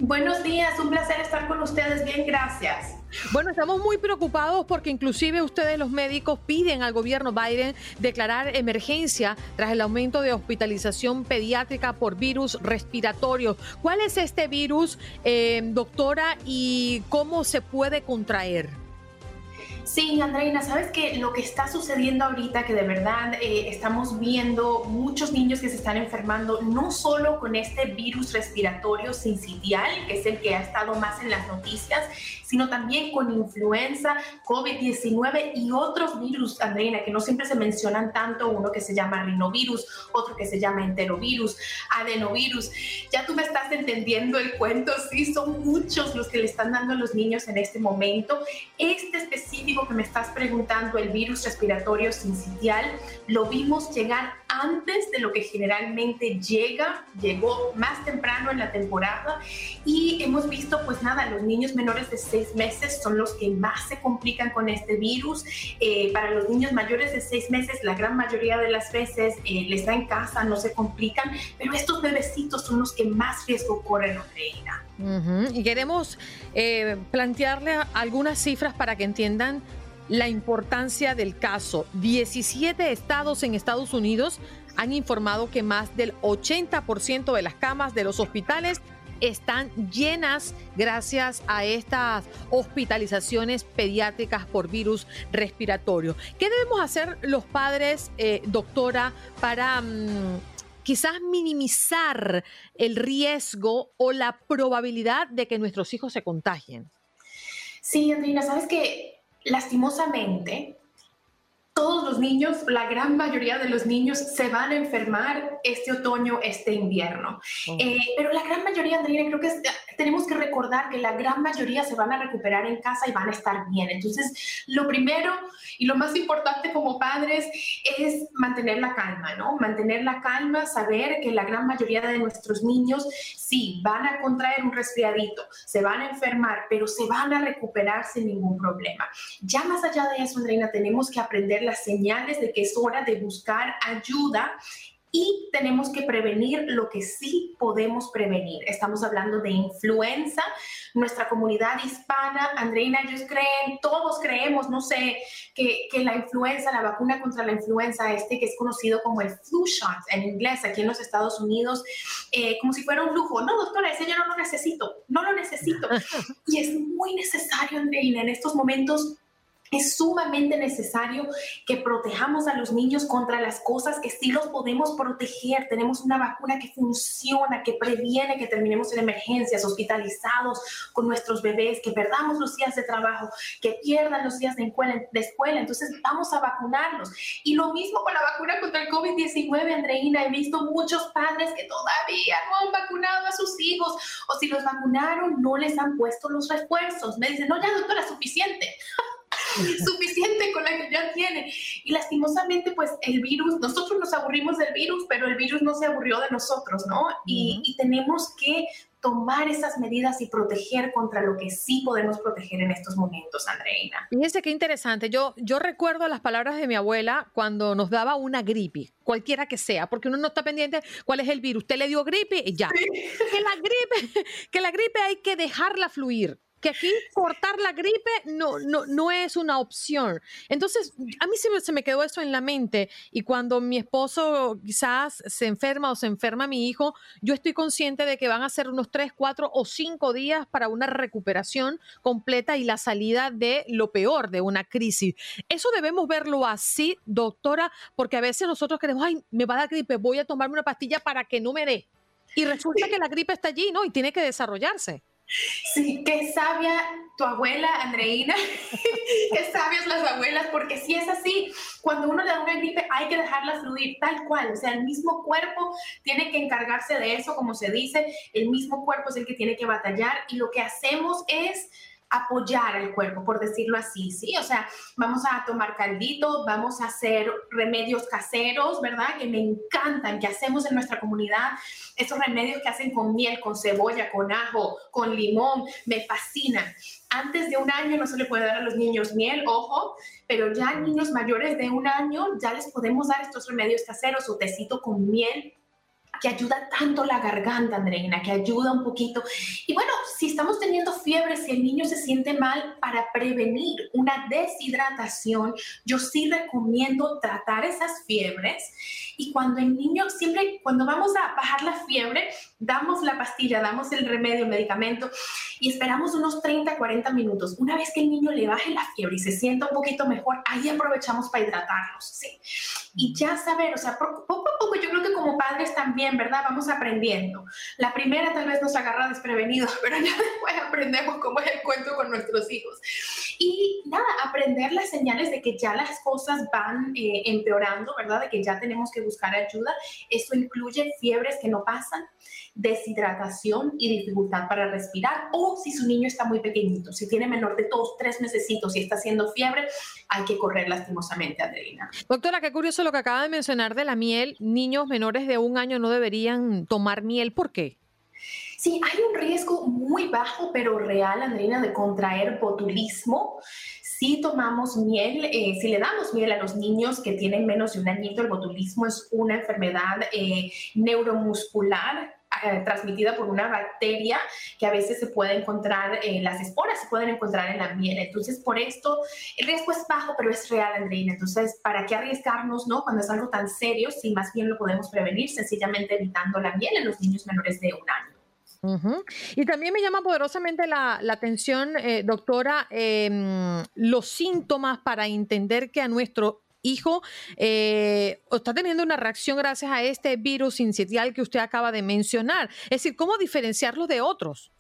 Buenos días, un placer estar con ustedes. Bien, gracias.
Bueno, estamos muy preocupados porque inclusive ustedes los médicos piden al gobierno Biden declarar emergencia tras el aumento de hospitalización pediátrica por virus respiratorio. ¿Cuál es este virus, eh, doctora, y cómo se puede contraer?
Sí, Andreina, sabes que lo que está sucediendo ahorita, que de verdad eh, estamos viendo muchos niños que se están enfermando, no solo con este virus respiratorio sincitial, que es el que ha estado más en las noticias, sino también con influenza, COVID-19 y otros virus, Andreina, que no siempre se mencionan tanto, uno que se llama rinovirus, otro que se llama enterovirus, adenovirus. Ya tú me estás entendiendo el cuento, sí, son muchos los que le están dando a los niños en este momento. Este específico que me estás preguntando, el virus respiratorio sincitial, lo vimos llegar antes de lo que generalmente llega, llegó más temprano en la temporada y hemos visto pues nada, los niños menores de 6 meses son los que más se complican con este virus. Eh, para los niños mayores de 6 meses, la gran mayoría de las veces eh, les da en casa, no se complican, pero estos bebecitos son los que más riesgo corren, Andreina.
Y queremos eh, plantearle algunas cifras para que entiendan la importancia del caso. 17 estados en Estados Unidos han informado que más del 80% de las camas de los hospitales están llenas gracias a estas hospitalizaciones pediátricas por virus respiratorio. ¿Qué debemos hacer los padres, eh, doctora, para mm, quizás minimizar el riesgo o la probabilidad de que nuestros hijos se contagien?
Sí, Andrina, sabes que lastimosamente todos los niños, la gran mayoría de los niños se van a enfermar este otoño, este invierno. Oh. Eh, pero la gran mayoría, Andrea, creo que tenemos que recordar que la gran mayoría se van a recuperar en casa y van a estar bien. Entonces, lo primero y lo más importante como padres es mantener la calma, ¿no? Mantener la calma, saber que la gran mayoría de nuestros niños sí van a contraer un resfriadito, se van a enfermar, pero se van a recuperar sin ningún problema. Ya más allá de eso, Andreina, tenemos que aprender las señales de que es hora de buscar ayuda y tenemos que prevenir lo que sí podemos prevenir. Estamos hablando de influenza. Nuestra comunidad hispana, Andreina, ellos creen, todos creemos, no sé, que, que, la influenza, la vacuna contra la influenza, este que es conocido como el flu shot en inglés aquí en los Estados Unidos, eh, como si fuera un lujo. No, doctora, ese yo no lo necesito, no lo necesito. Y es muy necesario, Andreina, en estos momentos es sumamente necesario que protejamos a los niños contra las cosas que sí los podemos proteger. Tenemos una vacuna que funciona, que previene que terminemos en emergencias, hospitalizados con nuestros bebés, que perdamos los días de trabajo, que pierdan los días de escuela. Entonces vamos a vacunarlos. Y lo mismo con la vacuna contra el COVID-19, Andreina. He visto muchos padres que todavía no han vacunado a sus hijos o si los vacunaron no les han puesto los refuerzos. Me dicen, no, ya doctora, suficiente. suficiente con la que ya tiene. Y lastimosamente, pues el virus, nosotros nos aburrimos del virus, pero el virus no se aburrió de nosotros, ¿no? y, y tenemos que tomar esas medidas y proteger contra lo que sí podemos proteger en estos momentos, Andreina.
Fíjese qué interesante. Yo, yo recuerdo las palabras de mi abuela cuando nos daba una gripe, cualquiera que sea, porque uno no está pendiente cuál es el virus. Usted le dio gripe y ya. Que la gripe, que la gripe hay que dejarla fluir que aquí cortar la gripe no, no, no es una opción. Entonces, a mí se me, se me quedó eso en la mente y cuando mi esposo quizás se enferma o se enferma mi hijo, yo estoy consciente de que van a ser unos tres, cuatro o cinco días para una recuperación completa y la salida de lo peor de una crisis. Eso debemos verlo así, doctora, porque a veces nosotros queremos, ay, me va a dar gripe, voy a tomarme una pastilla para que no me dé. Y resulta que la gripe está allí, ¿no? Y tiene que desarrollarse.
Sí, qué sabia tu abuela, Andreina, qué sabias las abuelas, porque si es así, cuando uno le da una gripe hay que dejarla fluir tal cual, o sea, el mismo cuerpo tiene que encargarse de eso, como se dice, el mismo cuerpo es el que tiene que batallar y lo que hacemos es apoyar al cuerpo, por decirlo así, ¿sí? O sea, vamos a tomar caldito, vamos a hacer remedios caseros, ¿verdad? Que me encantan, que hacemos en nuestra comunidad. Esos remedios que hacen con miel, con cebolla, con ajo, con limón, me fascinan. Antes de un año no se le puede dar a los niños miel, ojo, pero ya niños mayores de un año ya les podemos dar estos remedios caseros o tecito con miel que ayuda tanto la garganta, Andreina, que ayuda un poquito. Y bueno, si estamos teniendo fiebre, si el niño se siente mal, para prevenir una deshidratación, yo sí recomiendo tratar esas fiebres. Y cuando el niño, siempre, cuando vamos a bajar la fiebre, damos la pastilla, damos el remedio, el medicamento y esperamos unos 30, 40 minutos. Una vez que el niño le baje la fiebre y se sienta un poquito mejor, ahí aprovechamos para hidratarnos, ¿sí? Y ya saber, o sea, poco a poco yo creo que como padres también, ¿verdad? Vamos aprendiendo. La primera tal vez nos agarra desprevenidos, pero ya después aprendemos cómo es el cuento con nuestros hijos. Y nada, aprender las señales de que ya las cosas van eh, empeorando, ¿verdad? De que ya tenemos que buscar ayuda. Eso incluye fiebres que no pasan, deshidratación y dificultad para respirar o si su niño está muy pequeñito, si tiene menor de dos, tres meses y está haciendo fiebre, hay que correr lastimosamente, Adelina.
Doctora, qué curioso lo que acaba de mencionar de la miel. Niños menores de un año no deberían tomar miel. ¿Por qué?
Sí, hay un riesgo muy bajo, pero real, Andrina, de contraer botulismo. Si tomamos miel, eh, si le damos miel a los niños que tienen menos de un añito, el botulismo es una enfermedad eh, neuromuscular eh, transmitida por una bacteria que a veces se puede encontrar, en las esporas se pueden encontrar en la miel. Entonces, por esto, el riesgo es bajo, pero es real, Andreina. Entonces, ¿para qué arriesgarnos, no? Cuando es algo tan serio, si más bien lo podemos prevenir sencillamente evitando la miel en los niños menores de un año.
Y también me llama poderosamente la, atención, eh, doctora, em, los síntomas para entender que a nuestro hijo eh, está teniendo una reacción gracias a este virus incitial que usted acaba de mencionar. Es decir, ¿cómo diferenciarlos de otros?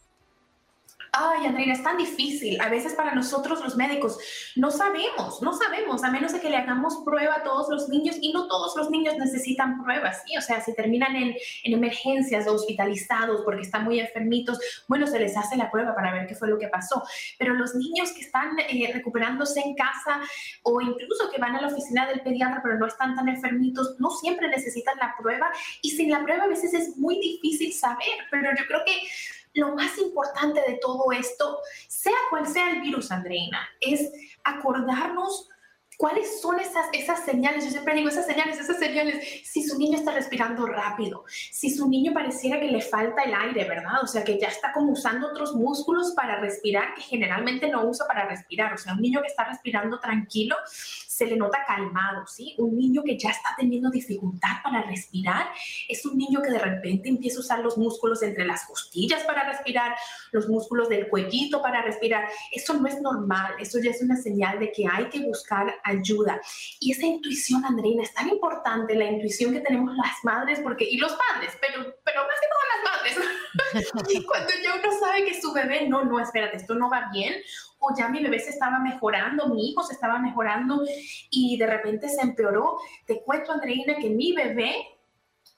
Ay, Andrea, es tan difícil. A veces para nosotros los médicos no sabemos, no sabemos, a menos de que le hagamos prueba a todos los niños y no todos los niños necesitan pruebas, ¿sí? O sea, si terminan en, en emergencias o hospitalizados porque están muy enfermitos, bueno, se les hace la prueba para ver qué fue lo que pasó. Pero los niños que están eh, recuperándose en casa o incluso que van a la oficina del pediatra pero no están tan enfermitos, no siempre necesitan la prueba y sin la prueba a veces es muy difícil saber, pero yo creo que lo más importante de todo esto, sea cual sea el virus, Andreina, es acordarnos ¿Cuáles son esas, esas señales? Yo siempre digo esas señales, esas señales. Si su niño está respirando rápido, si su niño pareciera que le falta el aire, ¿verdad? O sea, que ya está como usando otros músculos para respirar que generalmente no usa para respirar. O sea, un niño que está respirando tranquilo se le nota calmado, ¿sí? Un niño que ya está teniendo dificultad para respirar es un niño que de repente empieza a usar los músculos entre las costillas para respirar, los músculos del cuellito para respirar. Eso no es normal, eso ya es una señal de que hay que buscar ayuda. Y esa intuición, Andreina, es tan importante, la intuición que tenemos las madres, porque, y los padres, pero, pero más que todo las madres. cuando ya uno sabe que su bebé, no, no, espérate, esto no va bien, o ya mi bebé se estaba mejorando, mi hijo se estaba mejorando y de repente se empeoró. Te cuento, Andreina, que mi bebé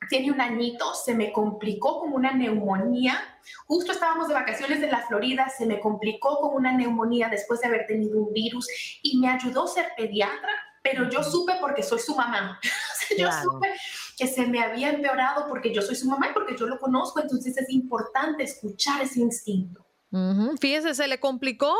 tiene un añito, se me complicó con una neumonía. Justo estábamos de vacaciones en la Florida, se me complicó con una neumonía después de haber tenido un virus y me ayudó ser pediatra, pero yo supe porque soy su mamá. yo supe que se me había empeorado porque yo soy su mamá y porque yo lo conozco, entonces es importante escuchar ese instinto.
Fíjese, se le complicó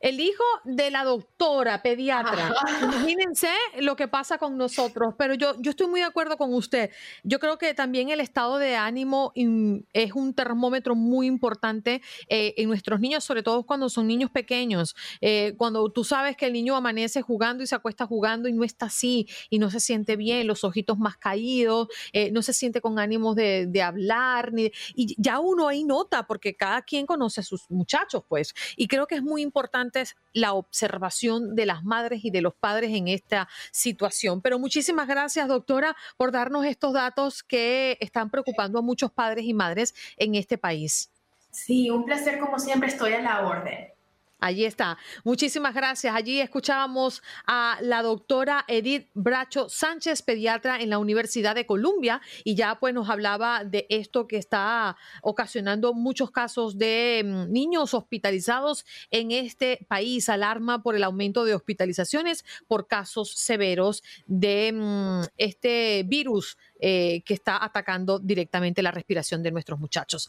el hijo de la doctora pediatra. Imagínense lo que pasa con nosotros, pero yo, yo estoy muy de acuerdo con usted. Yo creo que también el estado de ánimo es un termómetro muy importante eh, en nuestros niños, sobre todo cuando son niños pequeños. Eh, cuando tú sabes que el niño amanece jugando y se acuesta jugando y no está así y no se siente bien, los ojitos más caídos, eh, no se siente con ánimos de, de hablar, ni, y ya uno ahí nota, porque cada quien conoce a sus muchachos, pues. Y creo que es muy importante la observación de las madres y de los padres en esta situación. Pero muchísimas gracias, doctora, por darnos estos datos que están preocupando a muchos padres y madres en este país.
Sí, un placer como siempre, estoy a la orden.
Allí está. Muchísimas gracias. Allí escuchábamos a la doctora Edith Bracho Sánchez, pediatra en la Universidad de Columbia, y ya pues nos hablaba de esto que está ocasionando muchos casos de mm, niños hospitalizados en este país. Alarma por el aumento de hospitalizaciones por casos severos de mm, este virus eh, que está atacando directamente la respiración de nuestros muchachos.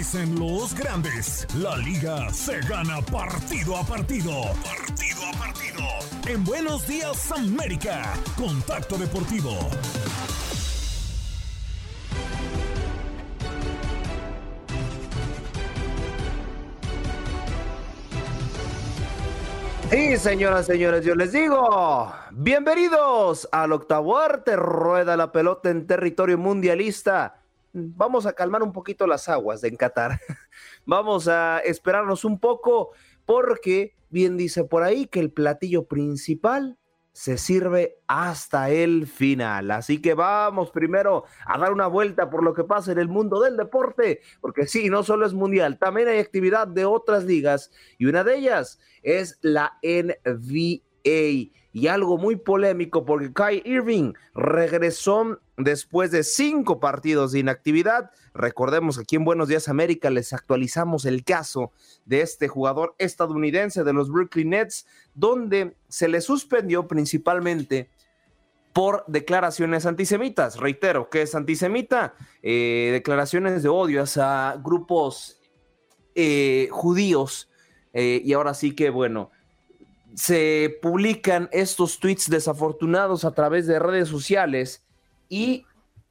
Dicen los grandes, la liga se gana partido a partido. Partido a partido. En Buenos Días América, Contacto Deportivo.
Y señoras, señores, yo les digo, bienvenidos al octavo arte, rueda la pelota en territorio mundialista vamos a calmar un poquito las aguas de Qatar. vamos a esperarnos un poco porque bien dice por ahí que el platillo principal se sirve hasta el final. Así que vamos primero a dar una vuelta por lo que pasa en el mundo del deporte, porque sí, no solo es mundial, también hay actividad de otras ligas y una de ellas es la NBA y algo muy polémico porque Kai Irving regresó después de cinco partidos de inactividad. Recordemos que aquí en Buenos Días América les actualizamos el caso de este jugador estadounidense de los Brooklyn Nets, donde se le suspendió principalmente por declaraciones antisemitas. Reitero, que es antisemita? Eh, declaraciones de odio a grupos eh, judíos. Eh, y ahora sí que, bueno, se publican estos tweets desafortunados a través de redes sociales y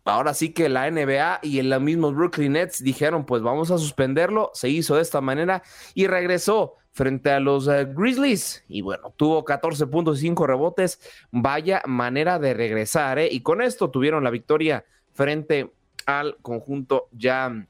ahora sí que la NBA y el mismo Brooklyn Nets dijeron, pues vamos a suspenderlo, se hizo de esta manera y regresó frente a los eh, Grizzlies y bueno, tuvo 14 puntos y 5 rebotes, vaya manera de regresar, ¿eh? y con esto tuvieron la victoria frente al conjunto ya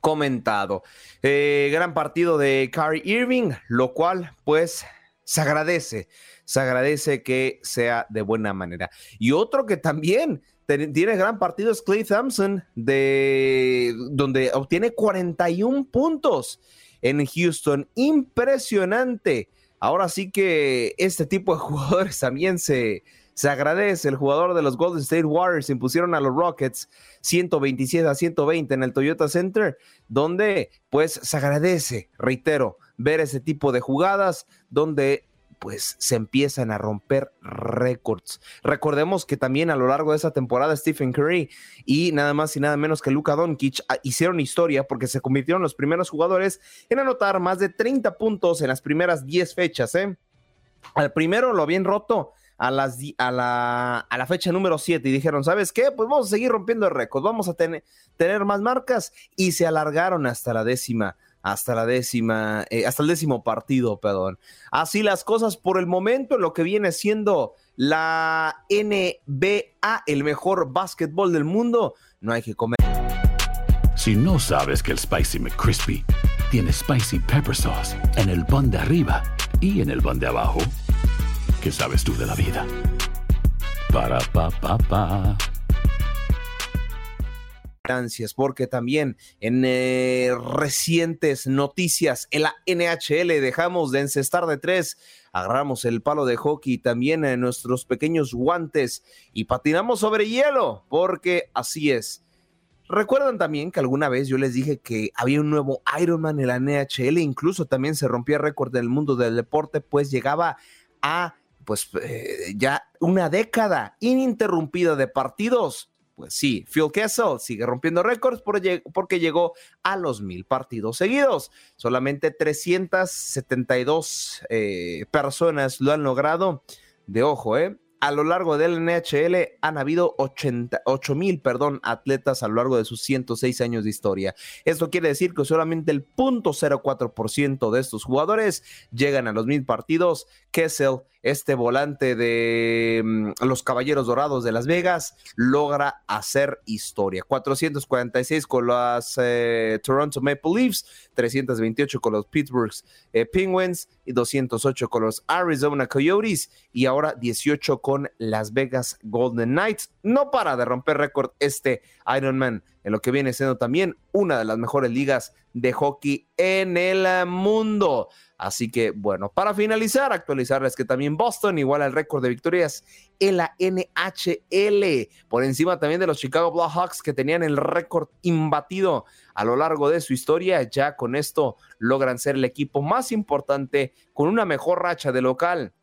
comentado. Eh, gran partido de Kyrie Irving, lo cual pues se agradece, se agradece que sea de buena manera. Y otro que también tiene gran partido es Clay Thompson, de, donde obtiene 41 puntos en Houston. Impresionante. Ahora sí que este tipo de jugadores también se, se agradece. El jugador de los Golden State Warriors impusieron a los Rockets 127 a 120 en el Toyota Center, donde pues se agradece, reitero, ver ese tipo de jugadas donde pues se empiezan a romper récords. Recordemos que también a lo largo de esa temporada Stephen Curry y nada más y nada menos que Luka Doncic ah, hicieron historia porque se convirtieron los primeros jugadores en anotar más de 30 puntos en las primeras 10 fechas. ¿eh? Al primero lo habían roto a, las, a, la, a la fecha número 7 y dijeron, ¿sabes qué? Pues vamos a seguir rompiendo récords, vamos a tener, tener más marcas y se alargaron hasta la décima hasta la décima, eh, hasta el décimo partido, perdón. Así las cosas por el momento, lo que viene siendo la NBA, el mejor básquetbol del mundo, no hay que comer.
Si no sabes que el Spicy McCrispy tiene Spicy Pepper Sauce en el pan de arriba y en el pan de abajo, ¿qué sabes tú de la vida? Para, pa, pa, pa
porque también en eh, recientes noticias en la NHL dejamos de encestar de tres, agarramos el palo de hockey también en nuestros pequeños guantes y patinamos sobre hielo, porque así es. Recuerdan también que alguna vez yo les dije que había un nuevo Ironman en la NHL, incluso también se rompía el récord del mundo del deporte, pues llegaba a pues eh, ya una década ininterrumpida de partidos pues sí, Phil Kessel sigue rompiendo récords porque llegó a los mil partidos seguidos. Solamente 372 eh, personas lo han logrado. De ojo, ¿eh? a lo largo del NHL han habido 88 mil, perdón, atletas a lo largo de sus 106 años de historia. Esto quiere decir que solamente el 0.04% de estos jugadores llegan a los mil partidos. Kessel, este volante de mm, los Caballeros Dorados de Las Vegas, logra hacer historia. 446 con las eh, Toronto Maple Leafs, 328 con los Pittsburgh eh, Penguins y 208 con los Arizona Coyotes y ahora 18 con Las Vegas Golden Knights. No para de romper récord este Ironman en lo que viene siendo también una de las mejores ligas de hockey en el mundo. Así que bueno, para finalizar, actualizarles que también Boston igual el récord de victorias en la NHL, por encima también de los Chicago Blackhawks que tenían el récord imbatido a lo largo de su historia. Ya con esto logran ser el equipo más importante con una mejor racha de local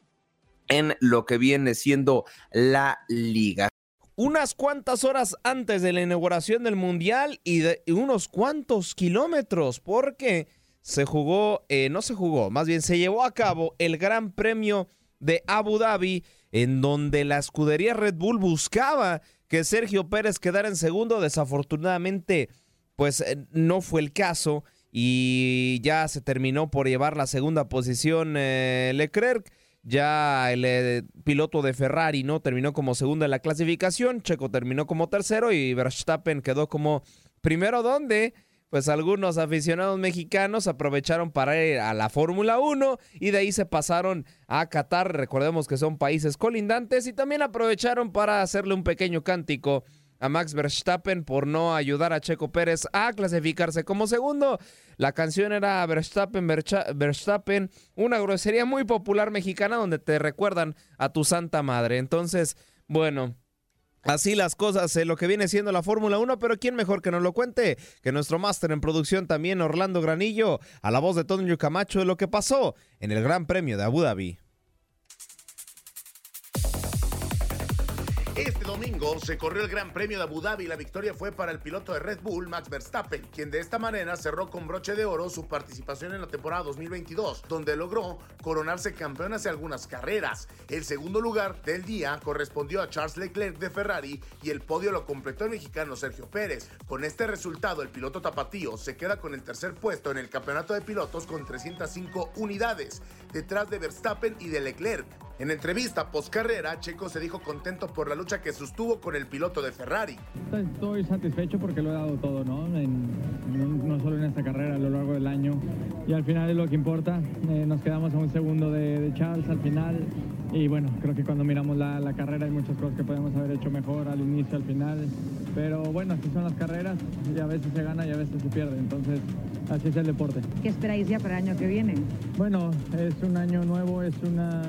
en lo que viene siendo la liga
unas cuantas horas antes de la inauguración del Mundial y de unos cuantos kilómetros, porque se jugó, eh, no se jugó, más bien se llevó a cabo el Gran Premio de Abu Dhabi, en donde la escudería Red Bull buscaba que Sergio Pérez quedara en segundo. Desafortunadamente, pues eh, no fue el caso y ya se terminó por llevar la segunda posición eh, Leclerc. Ya el piloto de Ferrari no terminó como segundo en la clasificación, Checo terminó como tercero y Verstappen quedó como primero donde pues algunos aficionados mexicanos aprovecharon para ir a la Fórmula 1 y de ahí se pasaron a Qatar. Recordemos que son países colindantes y también aprovecharon para hacerle un pequeño cántico a Max Verstappen por no ayudar a Checo Pérez a clasificarse como segundo. La canción era Verstappen, Verstappen, una grosería muy popular mexicana donde te recuerdan a tu santa madre. Entonces, bueno, Así las cosas en lo que viene siendo la Fórmula 1, pero ¿quién mejor que nos lo cuente? Que nuestro máster en producción también, Orlando Granillo, a la voz de Toño Camacho de lo que pasó en el Gran Premio de Abu Dhabi.
Este domingo se corrió el Gran Premio de Abu Dhabi y la victoria fue para el piloto de Red Bull, Max Verstappen, quien de esta manera cerró con broche de oro su participación en la temporada 2022, donde logró coronarse campeón hace algunas carreras. El segundo lugar del día correspondió a Charles Leclerc de Ferrari y el podio lo completó el mexicano Sergio Pérez. Con este resultado, el piloto tapatío se queda con el tercer puesto en el campeonato de pilotos con 305 unidades, detrás de Verstappen y de Leclerc. En entrevista post carrera, Checo se dijo contento por la lucha que sostuvo con el piloto de Ferrari.
Estoy satisfecho porque lo he dado todo, ¿no? no, solo en esta carrera, a lo largo del año. Y al final es lo que importa. Eh, nos quedamos a un segundo de, Charles al final. Y bueno, creo que cuando miramos la, la, carrera hay muchas cosas que podemos haber hecho mejor al inicio, al final. Pero bueno, así son las carreras y a veces se gana y a veces se pierde. Entonces, así es el deporte.
¿Qué esperáis ya para el año que viene?
Bueno, es un año nuevo, es una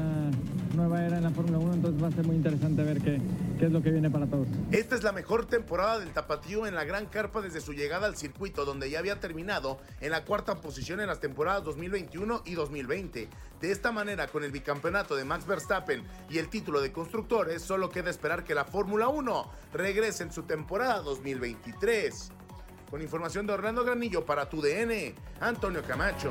nueva era en la Fórmula 1, entonces va a ser muy interesante ver qué, es lo que viene para todos.
Esta es la mejor temporada del Tapatío en la Gran Carpa desde su llegada al circuito, donde ya había terminado en la cuarta posición en las temporadas 2021 y 2020. De esta manera, con el bicampeonato de Max Verstappen y el título de constructores, solo queda esperar que la Fórmula 1 regrese en su temporada 2023. Con información de Orlando Granillo para tu DN, Antonio Camacho.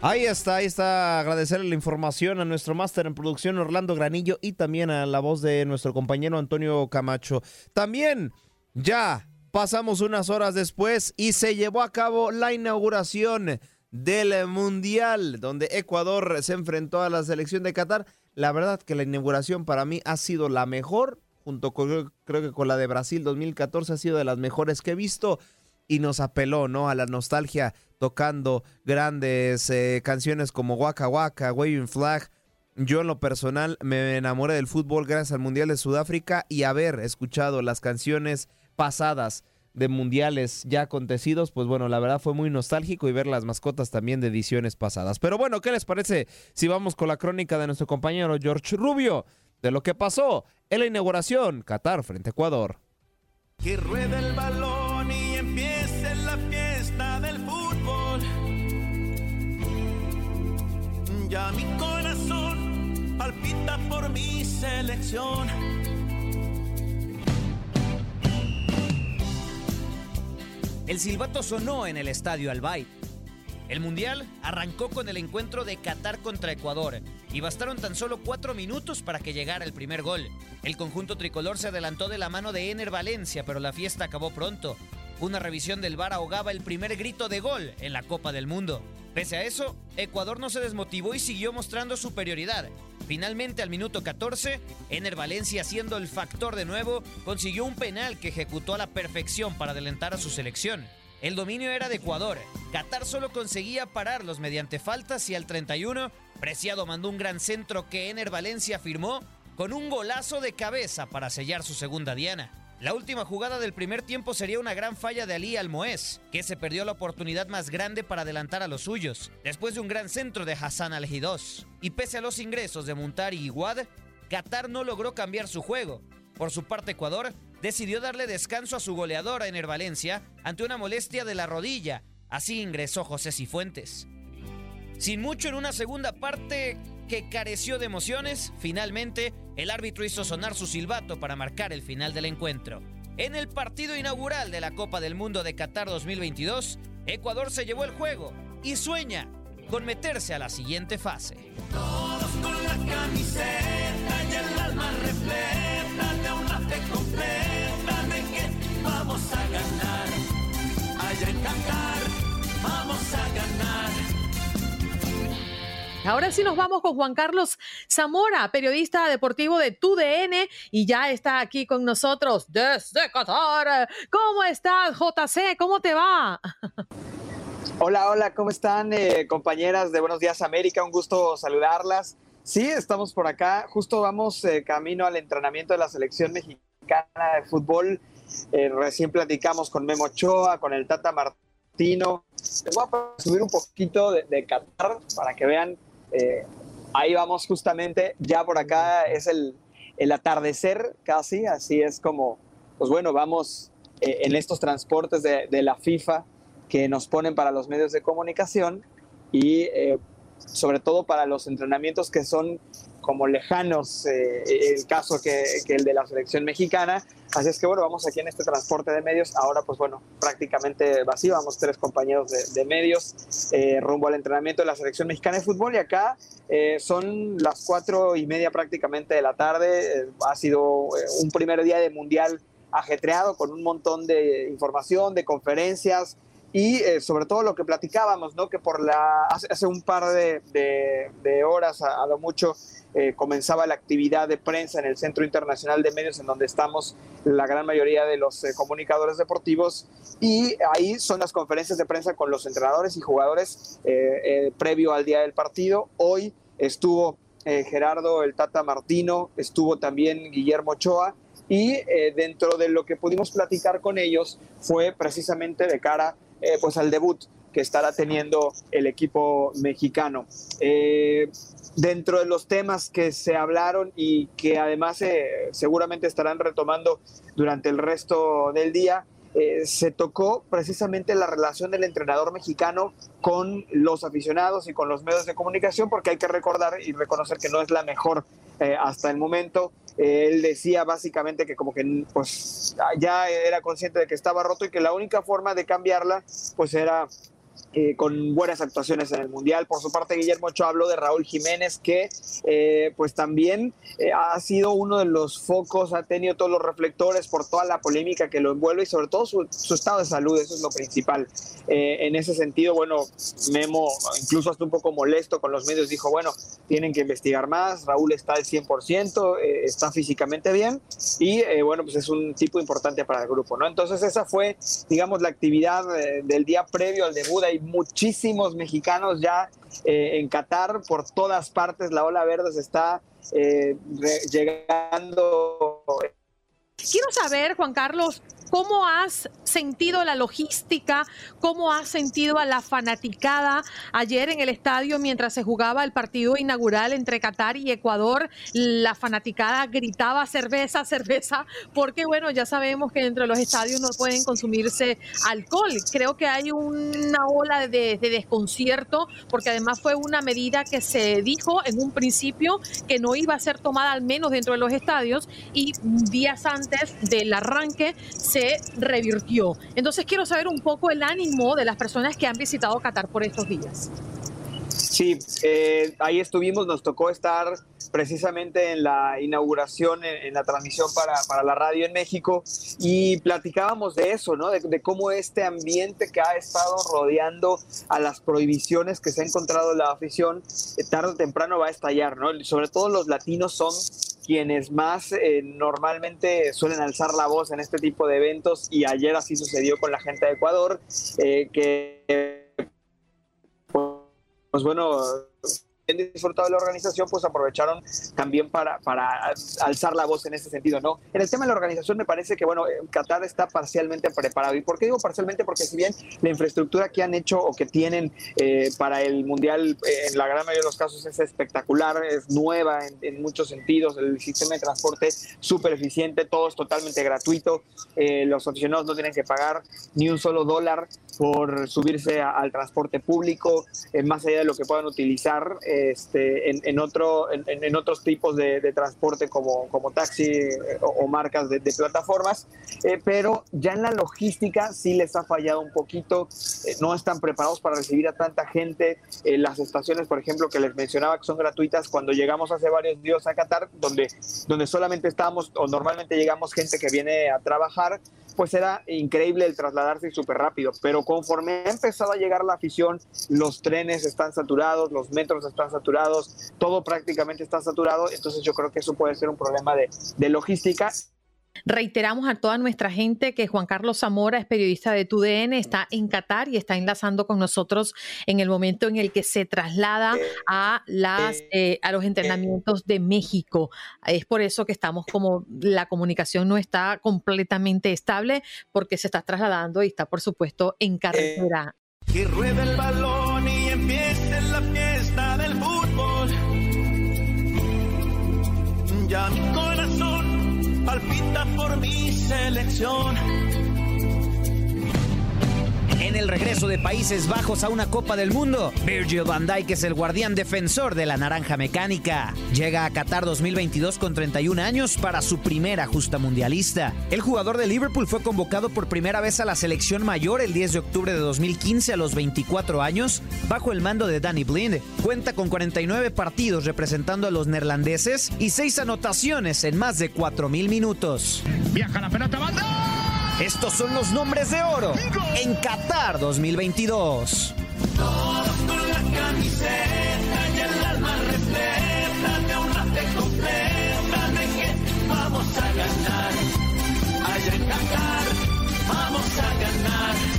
Ahí está, ahí está. Agradecerle la información a nuestro máster en producción Orlando Granillo y también a la voz de nuestro compañero Antonio Camacho. También ya pasamos unas horas después y se llevó a cabo la inauguración del Mundial, donde Ecuador se enfrentó a la selección de Qatar. La verdad que la inauguración para mí ha sido la mejor, junto con creo que con la de Brasil 2014 ha sido de las mejores que he visto y nos apeló, ¿no? A la nostalgia tocando grandes eh, canciones como Waka Waka, Waving Flag. Yo en lo personal me enamoré del fútbol gracias al Mundial de Sudáfrica y haber escuchado las canciones pasadas de mundiales ya acontecidos, pues bueno, la verdad fue muy nostálgico y ver las mascotas también de ediciones pasadas. Pero bueno, ¿qué les parece si vamos con la crónica de nuestro compañero George Rubio de lo que pasó en la inauguración Qatar frente a Ecuador?
Que rueda el balón y empiece la fiesta del fútbol. Ya mi corazón palpita por mi selección.
El silbato sonó en el estadio Albay. El Mundial arrancó con el encuentro de Qatar contra Ecuador y bastaron tan solo cuatro minutos para que llegara el primer gol. El conjunto tricolor se adelantó de la mano de Ener Valencia, pero la fiesta acabó pronto. Una revisión del VAR ahogaba el primer grito de gol en la Copa del Mundo. Pese a eso, Ecuador no se desmotivó y siguió mostrando superioridad. Finalmente, al minuto 14, Ener Valencia, siendo el factor de nuevo, consiguió un penal que ejecutó a la perfección para adelantar a su selección. El dominio era de Ecuador. Qatar solo conseguía pararlos mediante faltas y al 31, Preciado mandó un gran centro que Ener Valencia firmó con un golazo de cabeza para sellar su segunda diana. La última jugada del primer tiempo sería una gran falla de Ali Almoez, que se perdió la oportunidad más grande para adelantar a los suyos, después de un gran centro de Hassan al Y pese a los ingresos de Muntari y Wad, Qatar no logró cambiar su juego. Por su parte, Ecuador decidió darle descanso a su goleadora en Valencia ante una molestia de la rodilla. Así ingresó José Cifuentes. Sin mucho en una segunda parte que careció de emociones, finalmente el árbitro hizo sonar su silbato para marcar el final del encuentro. En el partido inaugural de la Copa del Mundo de Qatar 2022, Ecuador se llevó el juego y sueña con meterse a la siguiente fase.
Todos con la camiseta y el alma repleta de una fe completa de que vamos a ganar. Allá en Qatar, vamos a ganar.
Ahora sí nos vamos con Juan Carlos Zamora, periodista deportivo de TUDN y ya está aquí con nosotros desde Qatar. ¿Cómo estás, JC? ¿Cómo te va?
Hola, hola, ¿cómo están eh, compañeras de Buenos Días América? Un gusto saludarlas. Sí, estamos por acá. Justo vamos eh, camino al entrenamiento de la selección mexicana de fútbol. Eh, recién platicamos con Memo Ochoa, con el Tata Martino. Les voy a subir un poquito de, de Qatar para que vean eh, ahí vamos justamente, ya por acá es el, atardecer casi, así es como, pues bueno, vamos eh, en estos transportes de, la FIFA que nos ponen para los medios de comunicación y eh, sobre todo para los entrenamientos que son como lejanos, eh, el caso que, el de la selección mexicana. Así es que bueno, vamos aquí en este transporte de medios. Ahora pues bueno, prácticamente vacío, vamos tres compañeros de, medios eh, rumbo al entrenamiento de la selección mexicana de fútbol y acá eh, son las cuatro y media prácticamente de la tarde. Eh, ha sido eh, un primer día de mundial ajetreado con un montón de información, de conferencias, y eh, sobre todo lo que platicábamos, ¿no? Que por la hace, hace un par de, de, horas a, lo mucho eh, comenzaba la actividad de prensa en el Centro Internacional de Medios, en donde estamos la gran mayoría de los eh, comunicadores deportivos, y ahí son las conferencias de prensa con los entrenadores y jugadores previo al día del partido. Hoy estuvo Gerardo el Tata Martino, estuvo también Guillermo Ochoa, y dentro de lo que pudimos platicar con ellos fue precisamente de cara eh, pues al debut que estará teniendo el equipo mexicano. Eh, dentro de los temas que se hablaron y que además eh, seguramente estarán retomando durante el resto del día, eh, se tocó precisamente la relación del entrenador mexicano con los aficionados y con los medios de comunicación, porque hay que recordar y reconocer que no es la mejor eh, hasta el momento. Eh, él decía básicamente que como que pues ya era consciente de que estaba roto y que la única forma de cambiarla pues era eh, con buenas actuaciones en el Mundial. Por su parte, Guillermo Ochoa habló de Raúl Jiménez, que eh, pues también eh, ha sido uno de los focos, ha tenido todos los reflectores por toda la polémica que lo envuelve y sobre todo su, su estado de salud, eso es lo principal. Eh, en ese sentido, bueno, Memo, incluso hasta un poco molesto con los medios, dijo, bueno, tienen que investigar más, Raúl está al 100%, eh, está físicamente bien y bueno, pues es un tipo importante para el grupo, ¿no? Entonces esa fue, digamos, la actividad del día previo al debut. Muchísimos mexicanos ya eh, en Qatar, por todas partes la ola verde se está eh, llegando.
Quiero saber, Juan Carlos, ¿Cómo has sentido la logística? ¿Cómo has sentido a la fanaticada ayer en el estadio mientras se jugaba el partido inaugural entre Qatar y Ecuador? La fanaticada gritaba cerveza, cerveza, porque bueno, ya sabemos que dentro de los estadios no pueden consumirse alcohol. Creo que hay una ola de, de desconcierto, porque además fue una medida que se dijo en un principio que no iba a ser tomada al menos dentro de los estadios y días antes del arranque se se revirtió. Entonces quiero saber un poco el ánimo de las personas que han visitado Qatar por estos días.
Sí, eh, ahí estuvimos, nos tocó estar precisamente en la inauguración, en, la transmisión para, para, la radio en México y platicábamos de eso, ¿no? De, de, cómo este ambiente que ha estado rodeando a las prohibiciones que se ha encontrado la afición, eh, tarde o temprano va a estallar, ¿no? Sobre todo los latinos son quienes más eh, normalmente suelen alzar la voz en este tipo de eventos y ayer así sucedió con la gente de Ecuador, eh, que pues bueno, disfrutado de la organización, pues aprovecharon también para, para alzar la voz en ese sentido, ¿no? En el tema de la organización me parece que, bueno, Qatar está parcialmente preparado. ¿Y por qué digo parcialmente? Porque si bien la infraestructura que han hecho o que tienen eh, para el Mundial eh, en la gran mayoría de los casos es espectacular, es nueva en, muchos sentidos, el sistema de transporte súper eficiente, todo es totalmente gratuito, eh, los aficionados no tienen que pagar ni un solo dólar por subirse a, al transporte público, eh, más allá de lo que puedan utilizar este, en, en, otro, en, otros tipos de, transporte como, como taxi eh, o, marcas de, de plataformas, eh, pero ya en la logística sí les ha fallado un poquito, eh, no están preparados para recibir a tanta gente, las estaciones, por ejemplo, que les mencionaba que son gratuitas, cuando llegamos hace varios días a Qatar, donde, donde solamente estábamos o normalmente llegamos gente que viene a trabajar, pues era increíble el trasladarse súper rápido, pero conforme ha empezado a llegar la afición, los trenes están saturados, los metros están saturados, todo prácticamente está saturado, entonces yo creo que eso puede ser un problema de, de logística
Reiteramos a toda nuestra gente que Juan Carlos Zamora es periodista de TUDN, está en Qatar y está enlazando con nosotros en el momento en el que se traslada a, las, eh, a los entrenamientos de México. Es por eso que estamos como la comunicación no está completamente estable porque se está trasladando y está por supuesto en carretera.
Que ruede el balón y empiece la fiesta del fútbol. Ya palpita por mi selección.
En el regreso de Países Bajos a una Copa del Mundo, Virgil van Dijk es el guardián defensor de la naranja mecánica. Llega a Qatar 2022 con 31 años para su primera justa mundialista. El jugador de Liverpool fue convocado por primera vez a la selección mayor el 10 de octubre de 2015 a los 24 años bajo el mando de Danny Blind. Cuenta con 49 partidos representando a los neerlandeses y 6 anotaciones en más de 4.000 minutos.
Viaja la pelota, banda.
Estos son los nombres de oro en Qatar 2022.
Todos con la camiseta y el alma repleta de una fe completa de que vamos a ganar. Allá en Qatar vamos a ganar.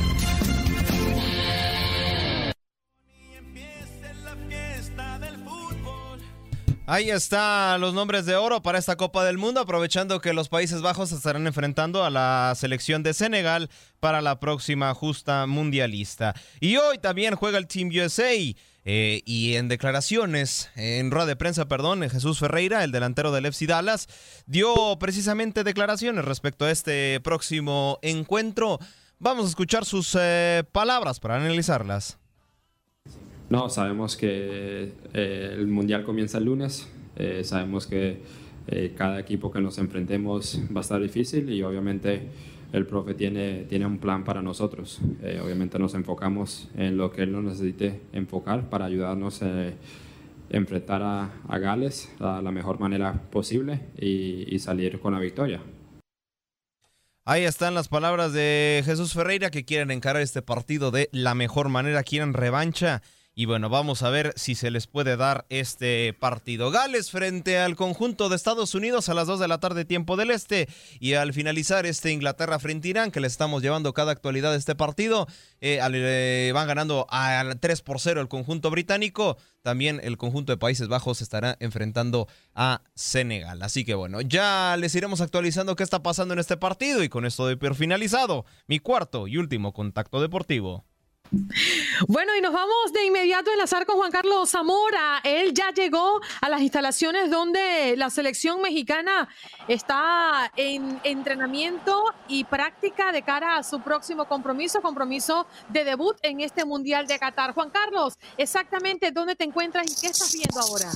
Ahí están los nombres de oro para esta Copa del Mundo, aprovechando que los Países Bajos estarán enfrentando a la selección de Senegal para la próxima justa mundialista. Y hoy también juega el Team USA. eh, y en declaraciones, en rueda de prensa, perdón, Jesús Ferreira, el delantero del FC Dallas, dio precisamente declaraciones respecto a este próximo encuentro. Vamos a escuchar sus eh, palabras para analizarlas.
No, sabemos que eh, el Mundial comienza el lunes, eh, sabemos que eh, cada equipo que nos enfrentemos va a estar difícil y obviamente el profe tiene, tiene un plan para nosotros. Eh, obviamente nos enfocamos en lo que él nos necesite enfocar para ayudarnos a enfrentar a, a Gales de la mejor manera posible y, y salir con la victoria.
Ahí están las palabras de Jesús Ferreira que quieren encarar este partido de la mejor manera, quieren revancha. Y bueno, vamos a ver si se les puede dar este partido. Gales frente al conjunto de Estados Unidos a las 2 de la tarde tiempo del Este. Y al finalizar este Inglaterra frente Irán, que le estamos llevando cada actualidad de este partido, eh, eh, van ganando a 3 por 0 el conjunto británico. También el conjunto de Países Bajos estará enfrentando a Senegal. Así que bueno, ya les iremos actualizando qué está pasando en este partido. Y con esto de finalizado, mi cuarto y último contacto deportivo.
Bueno, y nos vamos de inmediato a enlazar con Juan Carlos Zamora. Él ya llegó a las instalaciones donde la selección mexicana está en entrenamiento y práctica de cara a su próximo compromiso, compromiso de debut en este Mundial de Qatar. Juan Carlos, exactamente dónde te encuentras y qué estás viendo ahora.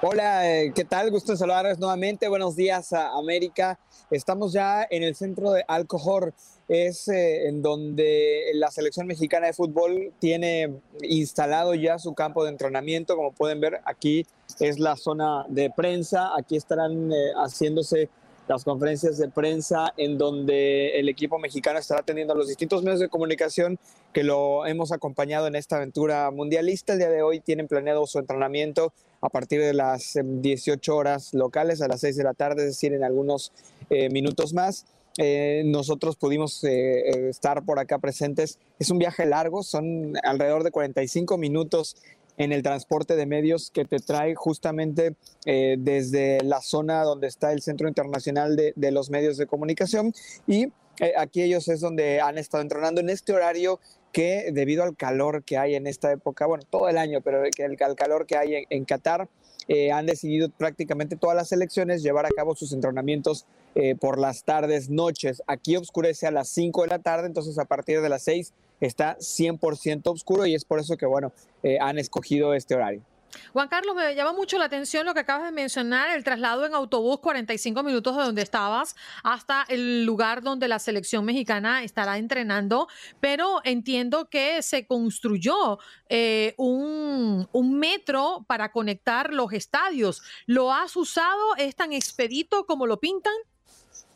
Hola, eh, ¿qué tal? Gusto en saludarles nuevamente. Buenos días a América. Estamos ya en el centro de Alcohol. Es eh, en donde la selección mexicana de fútbol tiene instalado ya su campo de entrenamiento. Como pueden ver, aquí es la zona de prensa. Aquí estarán eh, haciéndose las conferencias de prensa en donde el equipo mexicano estará atendiendo a los distintos medios de comunicación que lo hemos acompañado en esta aventura mundialista. El día de hoy tienen planeado su entrenamiento a partir de las eh, 18 horas locales, a las 6 de la tarde, es decir, en algunos eh, minutos más. Eh, nosotros pudimos eh, eh, estar por acá presentes. Es un viaje largo, son alrededor de 45 minutos en el transporte de medios que te trae justamente eh, desde la zona donde está el Centro Internacional de, de los Medios de Comunicación y eh, aquí ellos es donde han estado entrenando en este horario que debido al calor que hay en esta época, bueno, todo el año, pero que el, al calor que hay en, en Qatar, eh, han decidido prácticamente todas las selecciones llevar a cabo sus entrenamientos eh, por las tardes, noches. Aquí oscurece a las 5 de la tarde, entonces a partir de las 6 está 100% oscuro y es por eso que, bueno, eh, han escogido este horario.
Juan Carlos, me llama mucho la atención lo que acabas de mencionar, el traslado en autobús 45 minutos de donde estabas hasta el lugar donde la selección mexicana estará entrenando, pero entiendo que se construyó eh, un, metro para conectar los estadios. ¿Lo has usado? ¿Es tan expedito como lo pintan?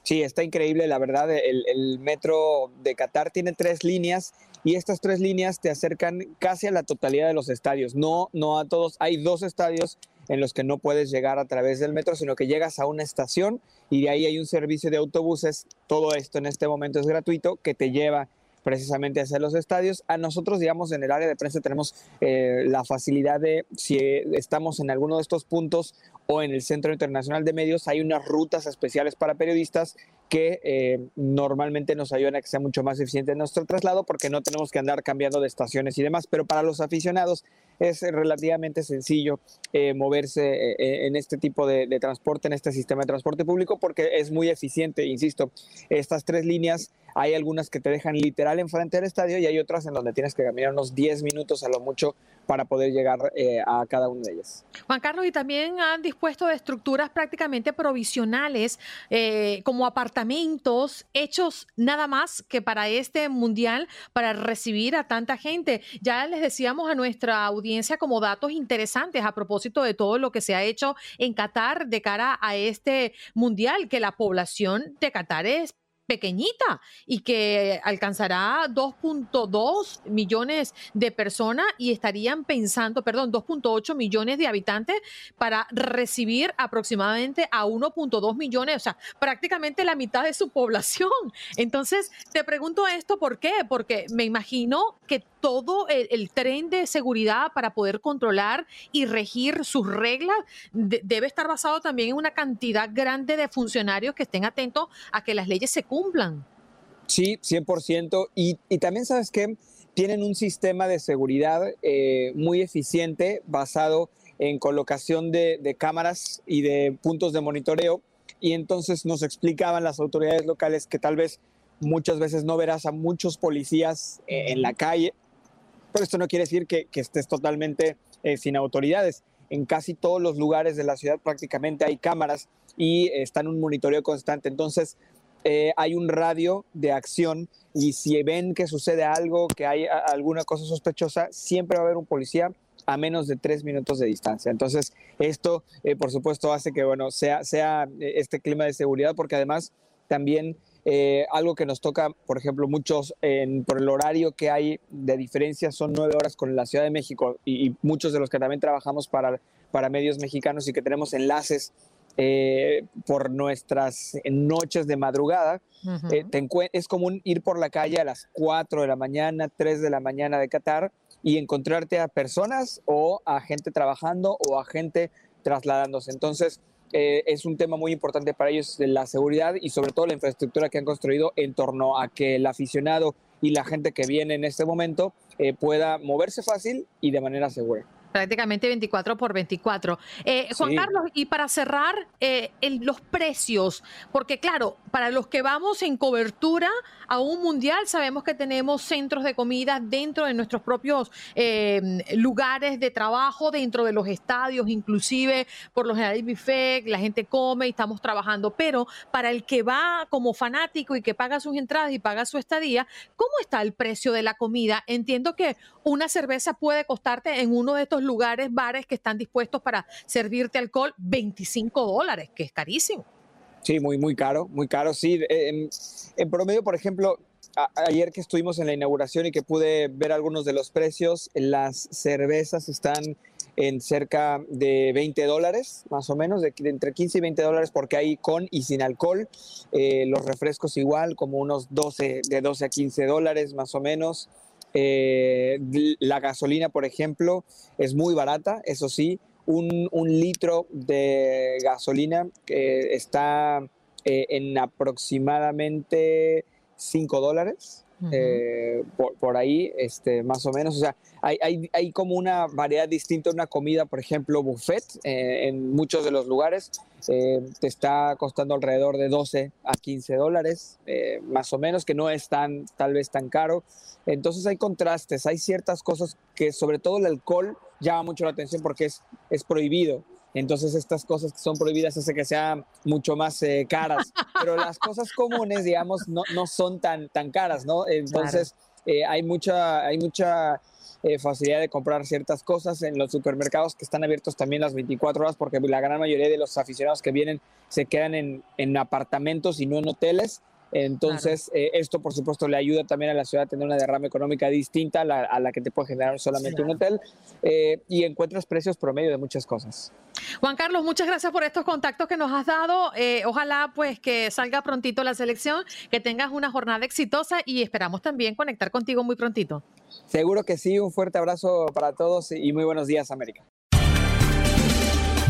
Sí, está increíble, la verdad. El, el metro de Qatar tiene tres líneas y estas tres líneas te acercan casi a la totalidad de los estadios. No, no a todos. Hay dos estadios en los que no puedes llegar a través del metro, sino que llegas a una estación y de ahí hay un servicio de autobuses. Todo esto en este momento es gratuito que te lleva precisamente hacia los estadios. A nosotros, digamos, en el área de prensa tenemos eh, la facilidad de, si estamos en alguno de estos puntos o en el Centro Internacional de Medios, hay unas rutas especiales para periodistas que eh, normalmente nos ayudan a que sea mucho más eficiente nuestro traslado porque no tenemos que andar cambiando de estaciones y demás. Pero para los aficionados es relativamente sencillo eh, moverse eh, en este tipo de, transporte, en este sistema de transporte público, porque es muy eficiente, insisto. Estas tres líneas, hay algunas que te dejan literal enfrente del estadio y hay otras en donde tienes que caminar unos 10 minutos a lo mucho para poder llegar a cada una de ellas.
Juan Carlos, y también han dispuesto de estructuras prácticamente provisionales, como apartamentos hechos nada más que para este mundial, para recibir a tanta gente. Ya les decíamos a nuestra audiencia como datos interesantes a propósito de todo lo que se ha hecho en Qatar de cara a este mundial, que la población de Qatar es pequeñita y que alcanzará 2.2 millones de personas y estarían pensando, perdón, 2.8 millones de habitantes para recibir aproximadamente a 1.2 millones, o sea, prácticamente la mitad de su población. Entonces, te pregunto esto, ¿por qué? Porque me imagino que todo el, tren de seguridad para poder controlar y regir sus reglas de- debe estar basado también en una cantidad grande de funcionarios que estén atentos a que las leyes se cumplan.
Sí, 100%. Y, y también, ¿sabes qué? Tienen un sistema de seguridad eh, muy eficiente basado en colocación de, de cámaras y de puntos de monitoreo. Y entonces nos explicaban las autoridades locales que tal vez muchas veces no verás a muchos policías eh, en la calle, pero esto no quiere decir que, estés totalmente eh, sin autoridades. En casi todos los lugares de la ciudad prácticamente hay cámaras y eh, está en un monitoreo constante. Entonces, eh, hay un radio de acción y si ven que sucede algo, que hay alguna cosa sospechosa, siempre va a haber un policía a menos de tres minutos de distancia. Entonces, esto, por supuesto, hace que, bueno, sea, este clima de seguridad, porque además también eh, algo que nos toca, por ejemplo, muchos en- por el horario que hay de diferencia son nueve horas con la Ciudad de México y, y muchos de los que también trabajamos para, para medios mexicanos y que tenemos enlaces eh, por nuestras noches de madrugada, eh, te es común ir por la calle a las 4 de la mañana, 3 de la mañana de Qatar y encontrarte a personas o a gente trabajando o a gente trasladándose. Entonces, eh, es un tema muy importante para ellos la seguridad y sobre todo la infraestructura que han construido en torno a que el aficionado y la gente que viene en este momento eh, pueda moverse fácil y de manera segura.
Prácticamente 24 por 24. Eh, Juan
Sí.
Carlos, y para cerrar, eh, el- los precios, porque claro, para los que vamos en cobertura a un mundial, sabemos que tenemos centros de comida dentro de nuestros propios eh, lugares de trabajo, dentro de los estadios, inclusive por lo general buffet, la gente come y estamos trabajando, pero para el que va como fanático y que paga sus entradas y paga su estadía, ¿cómo está el precio de la comida? Entiendo que una cerveza puede costarte en uno de estos lugares, bares que están dispuestos para servirte alcohol, 25 dólares, que es carísimo.
Sí, muy, muy caro, muy caro. Sí, en, en promedio, por ejemplo, a- ayer que estuvimos en la inauguración y que pude ver algunos de los precios, las cervezas están en cerca de 20 dólares, más o menos, de, de entre 15 y 20 dólares, porque hay con y sin alcohol. Eh, los refrescos igual, como unos 12, de 12 a 15 dólares, más o menos. Eh, la gasolina, por ejemplo, es muy barata, eso sí. Un, litro de gasolina que está eh, en aproximadamente 5 dólares. Eh, por, ahí, este, más o menos. O sea, hay, hay, hay como una variedad distinta, una comida, por ejemplo, buffet eh, en muchos de los lugares. eh, te está costando alrededor de 12 a 15 dólares, eh, más o menos, que no es tan, tal vez tan caro. Entonces hay contrastes, hay ciertas cosas que sobre todo el alcohol llama mucho la atención porque es, es prohibido. Entonces estas cosas que son prohibidas hace que sean mucho más eh, caras, pero las cosas comunes, digamos, no, no son tan, tan caras, ¿no? Entonces eh, hay mucha, hay mucha eh, facilidad de comprar ciertas cosas en los supermercados que están abiertos también las 24 horas porque la gran mayoría de los aficionados que vienen se quedan en, en apartamentos y no en hoteles. Entonces, eh, esto por supuesto le ayuda también a la ciudad a tener una derrama económica distinta a la, a la que te puede generar solamente un hotel eh, y encuentras precios promedio de muchas cosas.
Juan Carlos, muchas gracias por estos contactos que nos has dado. Eh, ojalá pues que salga prontito la selección, que tengas una jornada exitosa y esperamos también conectar contigo muy prontito.
Seguro que sí, un fuerte abrazo para todos y muy buenos días, América.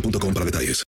boostmobile.com para detalles.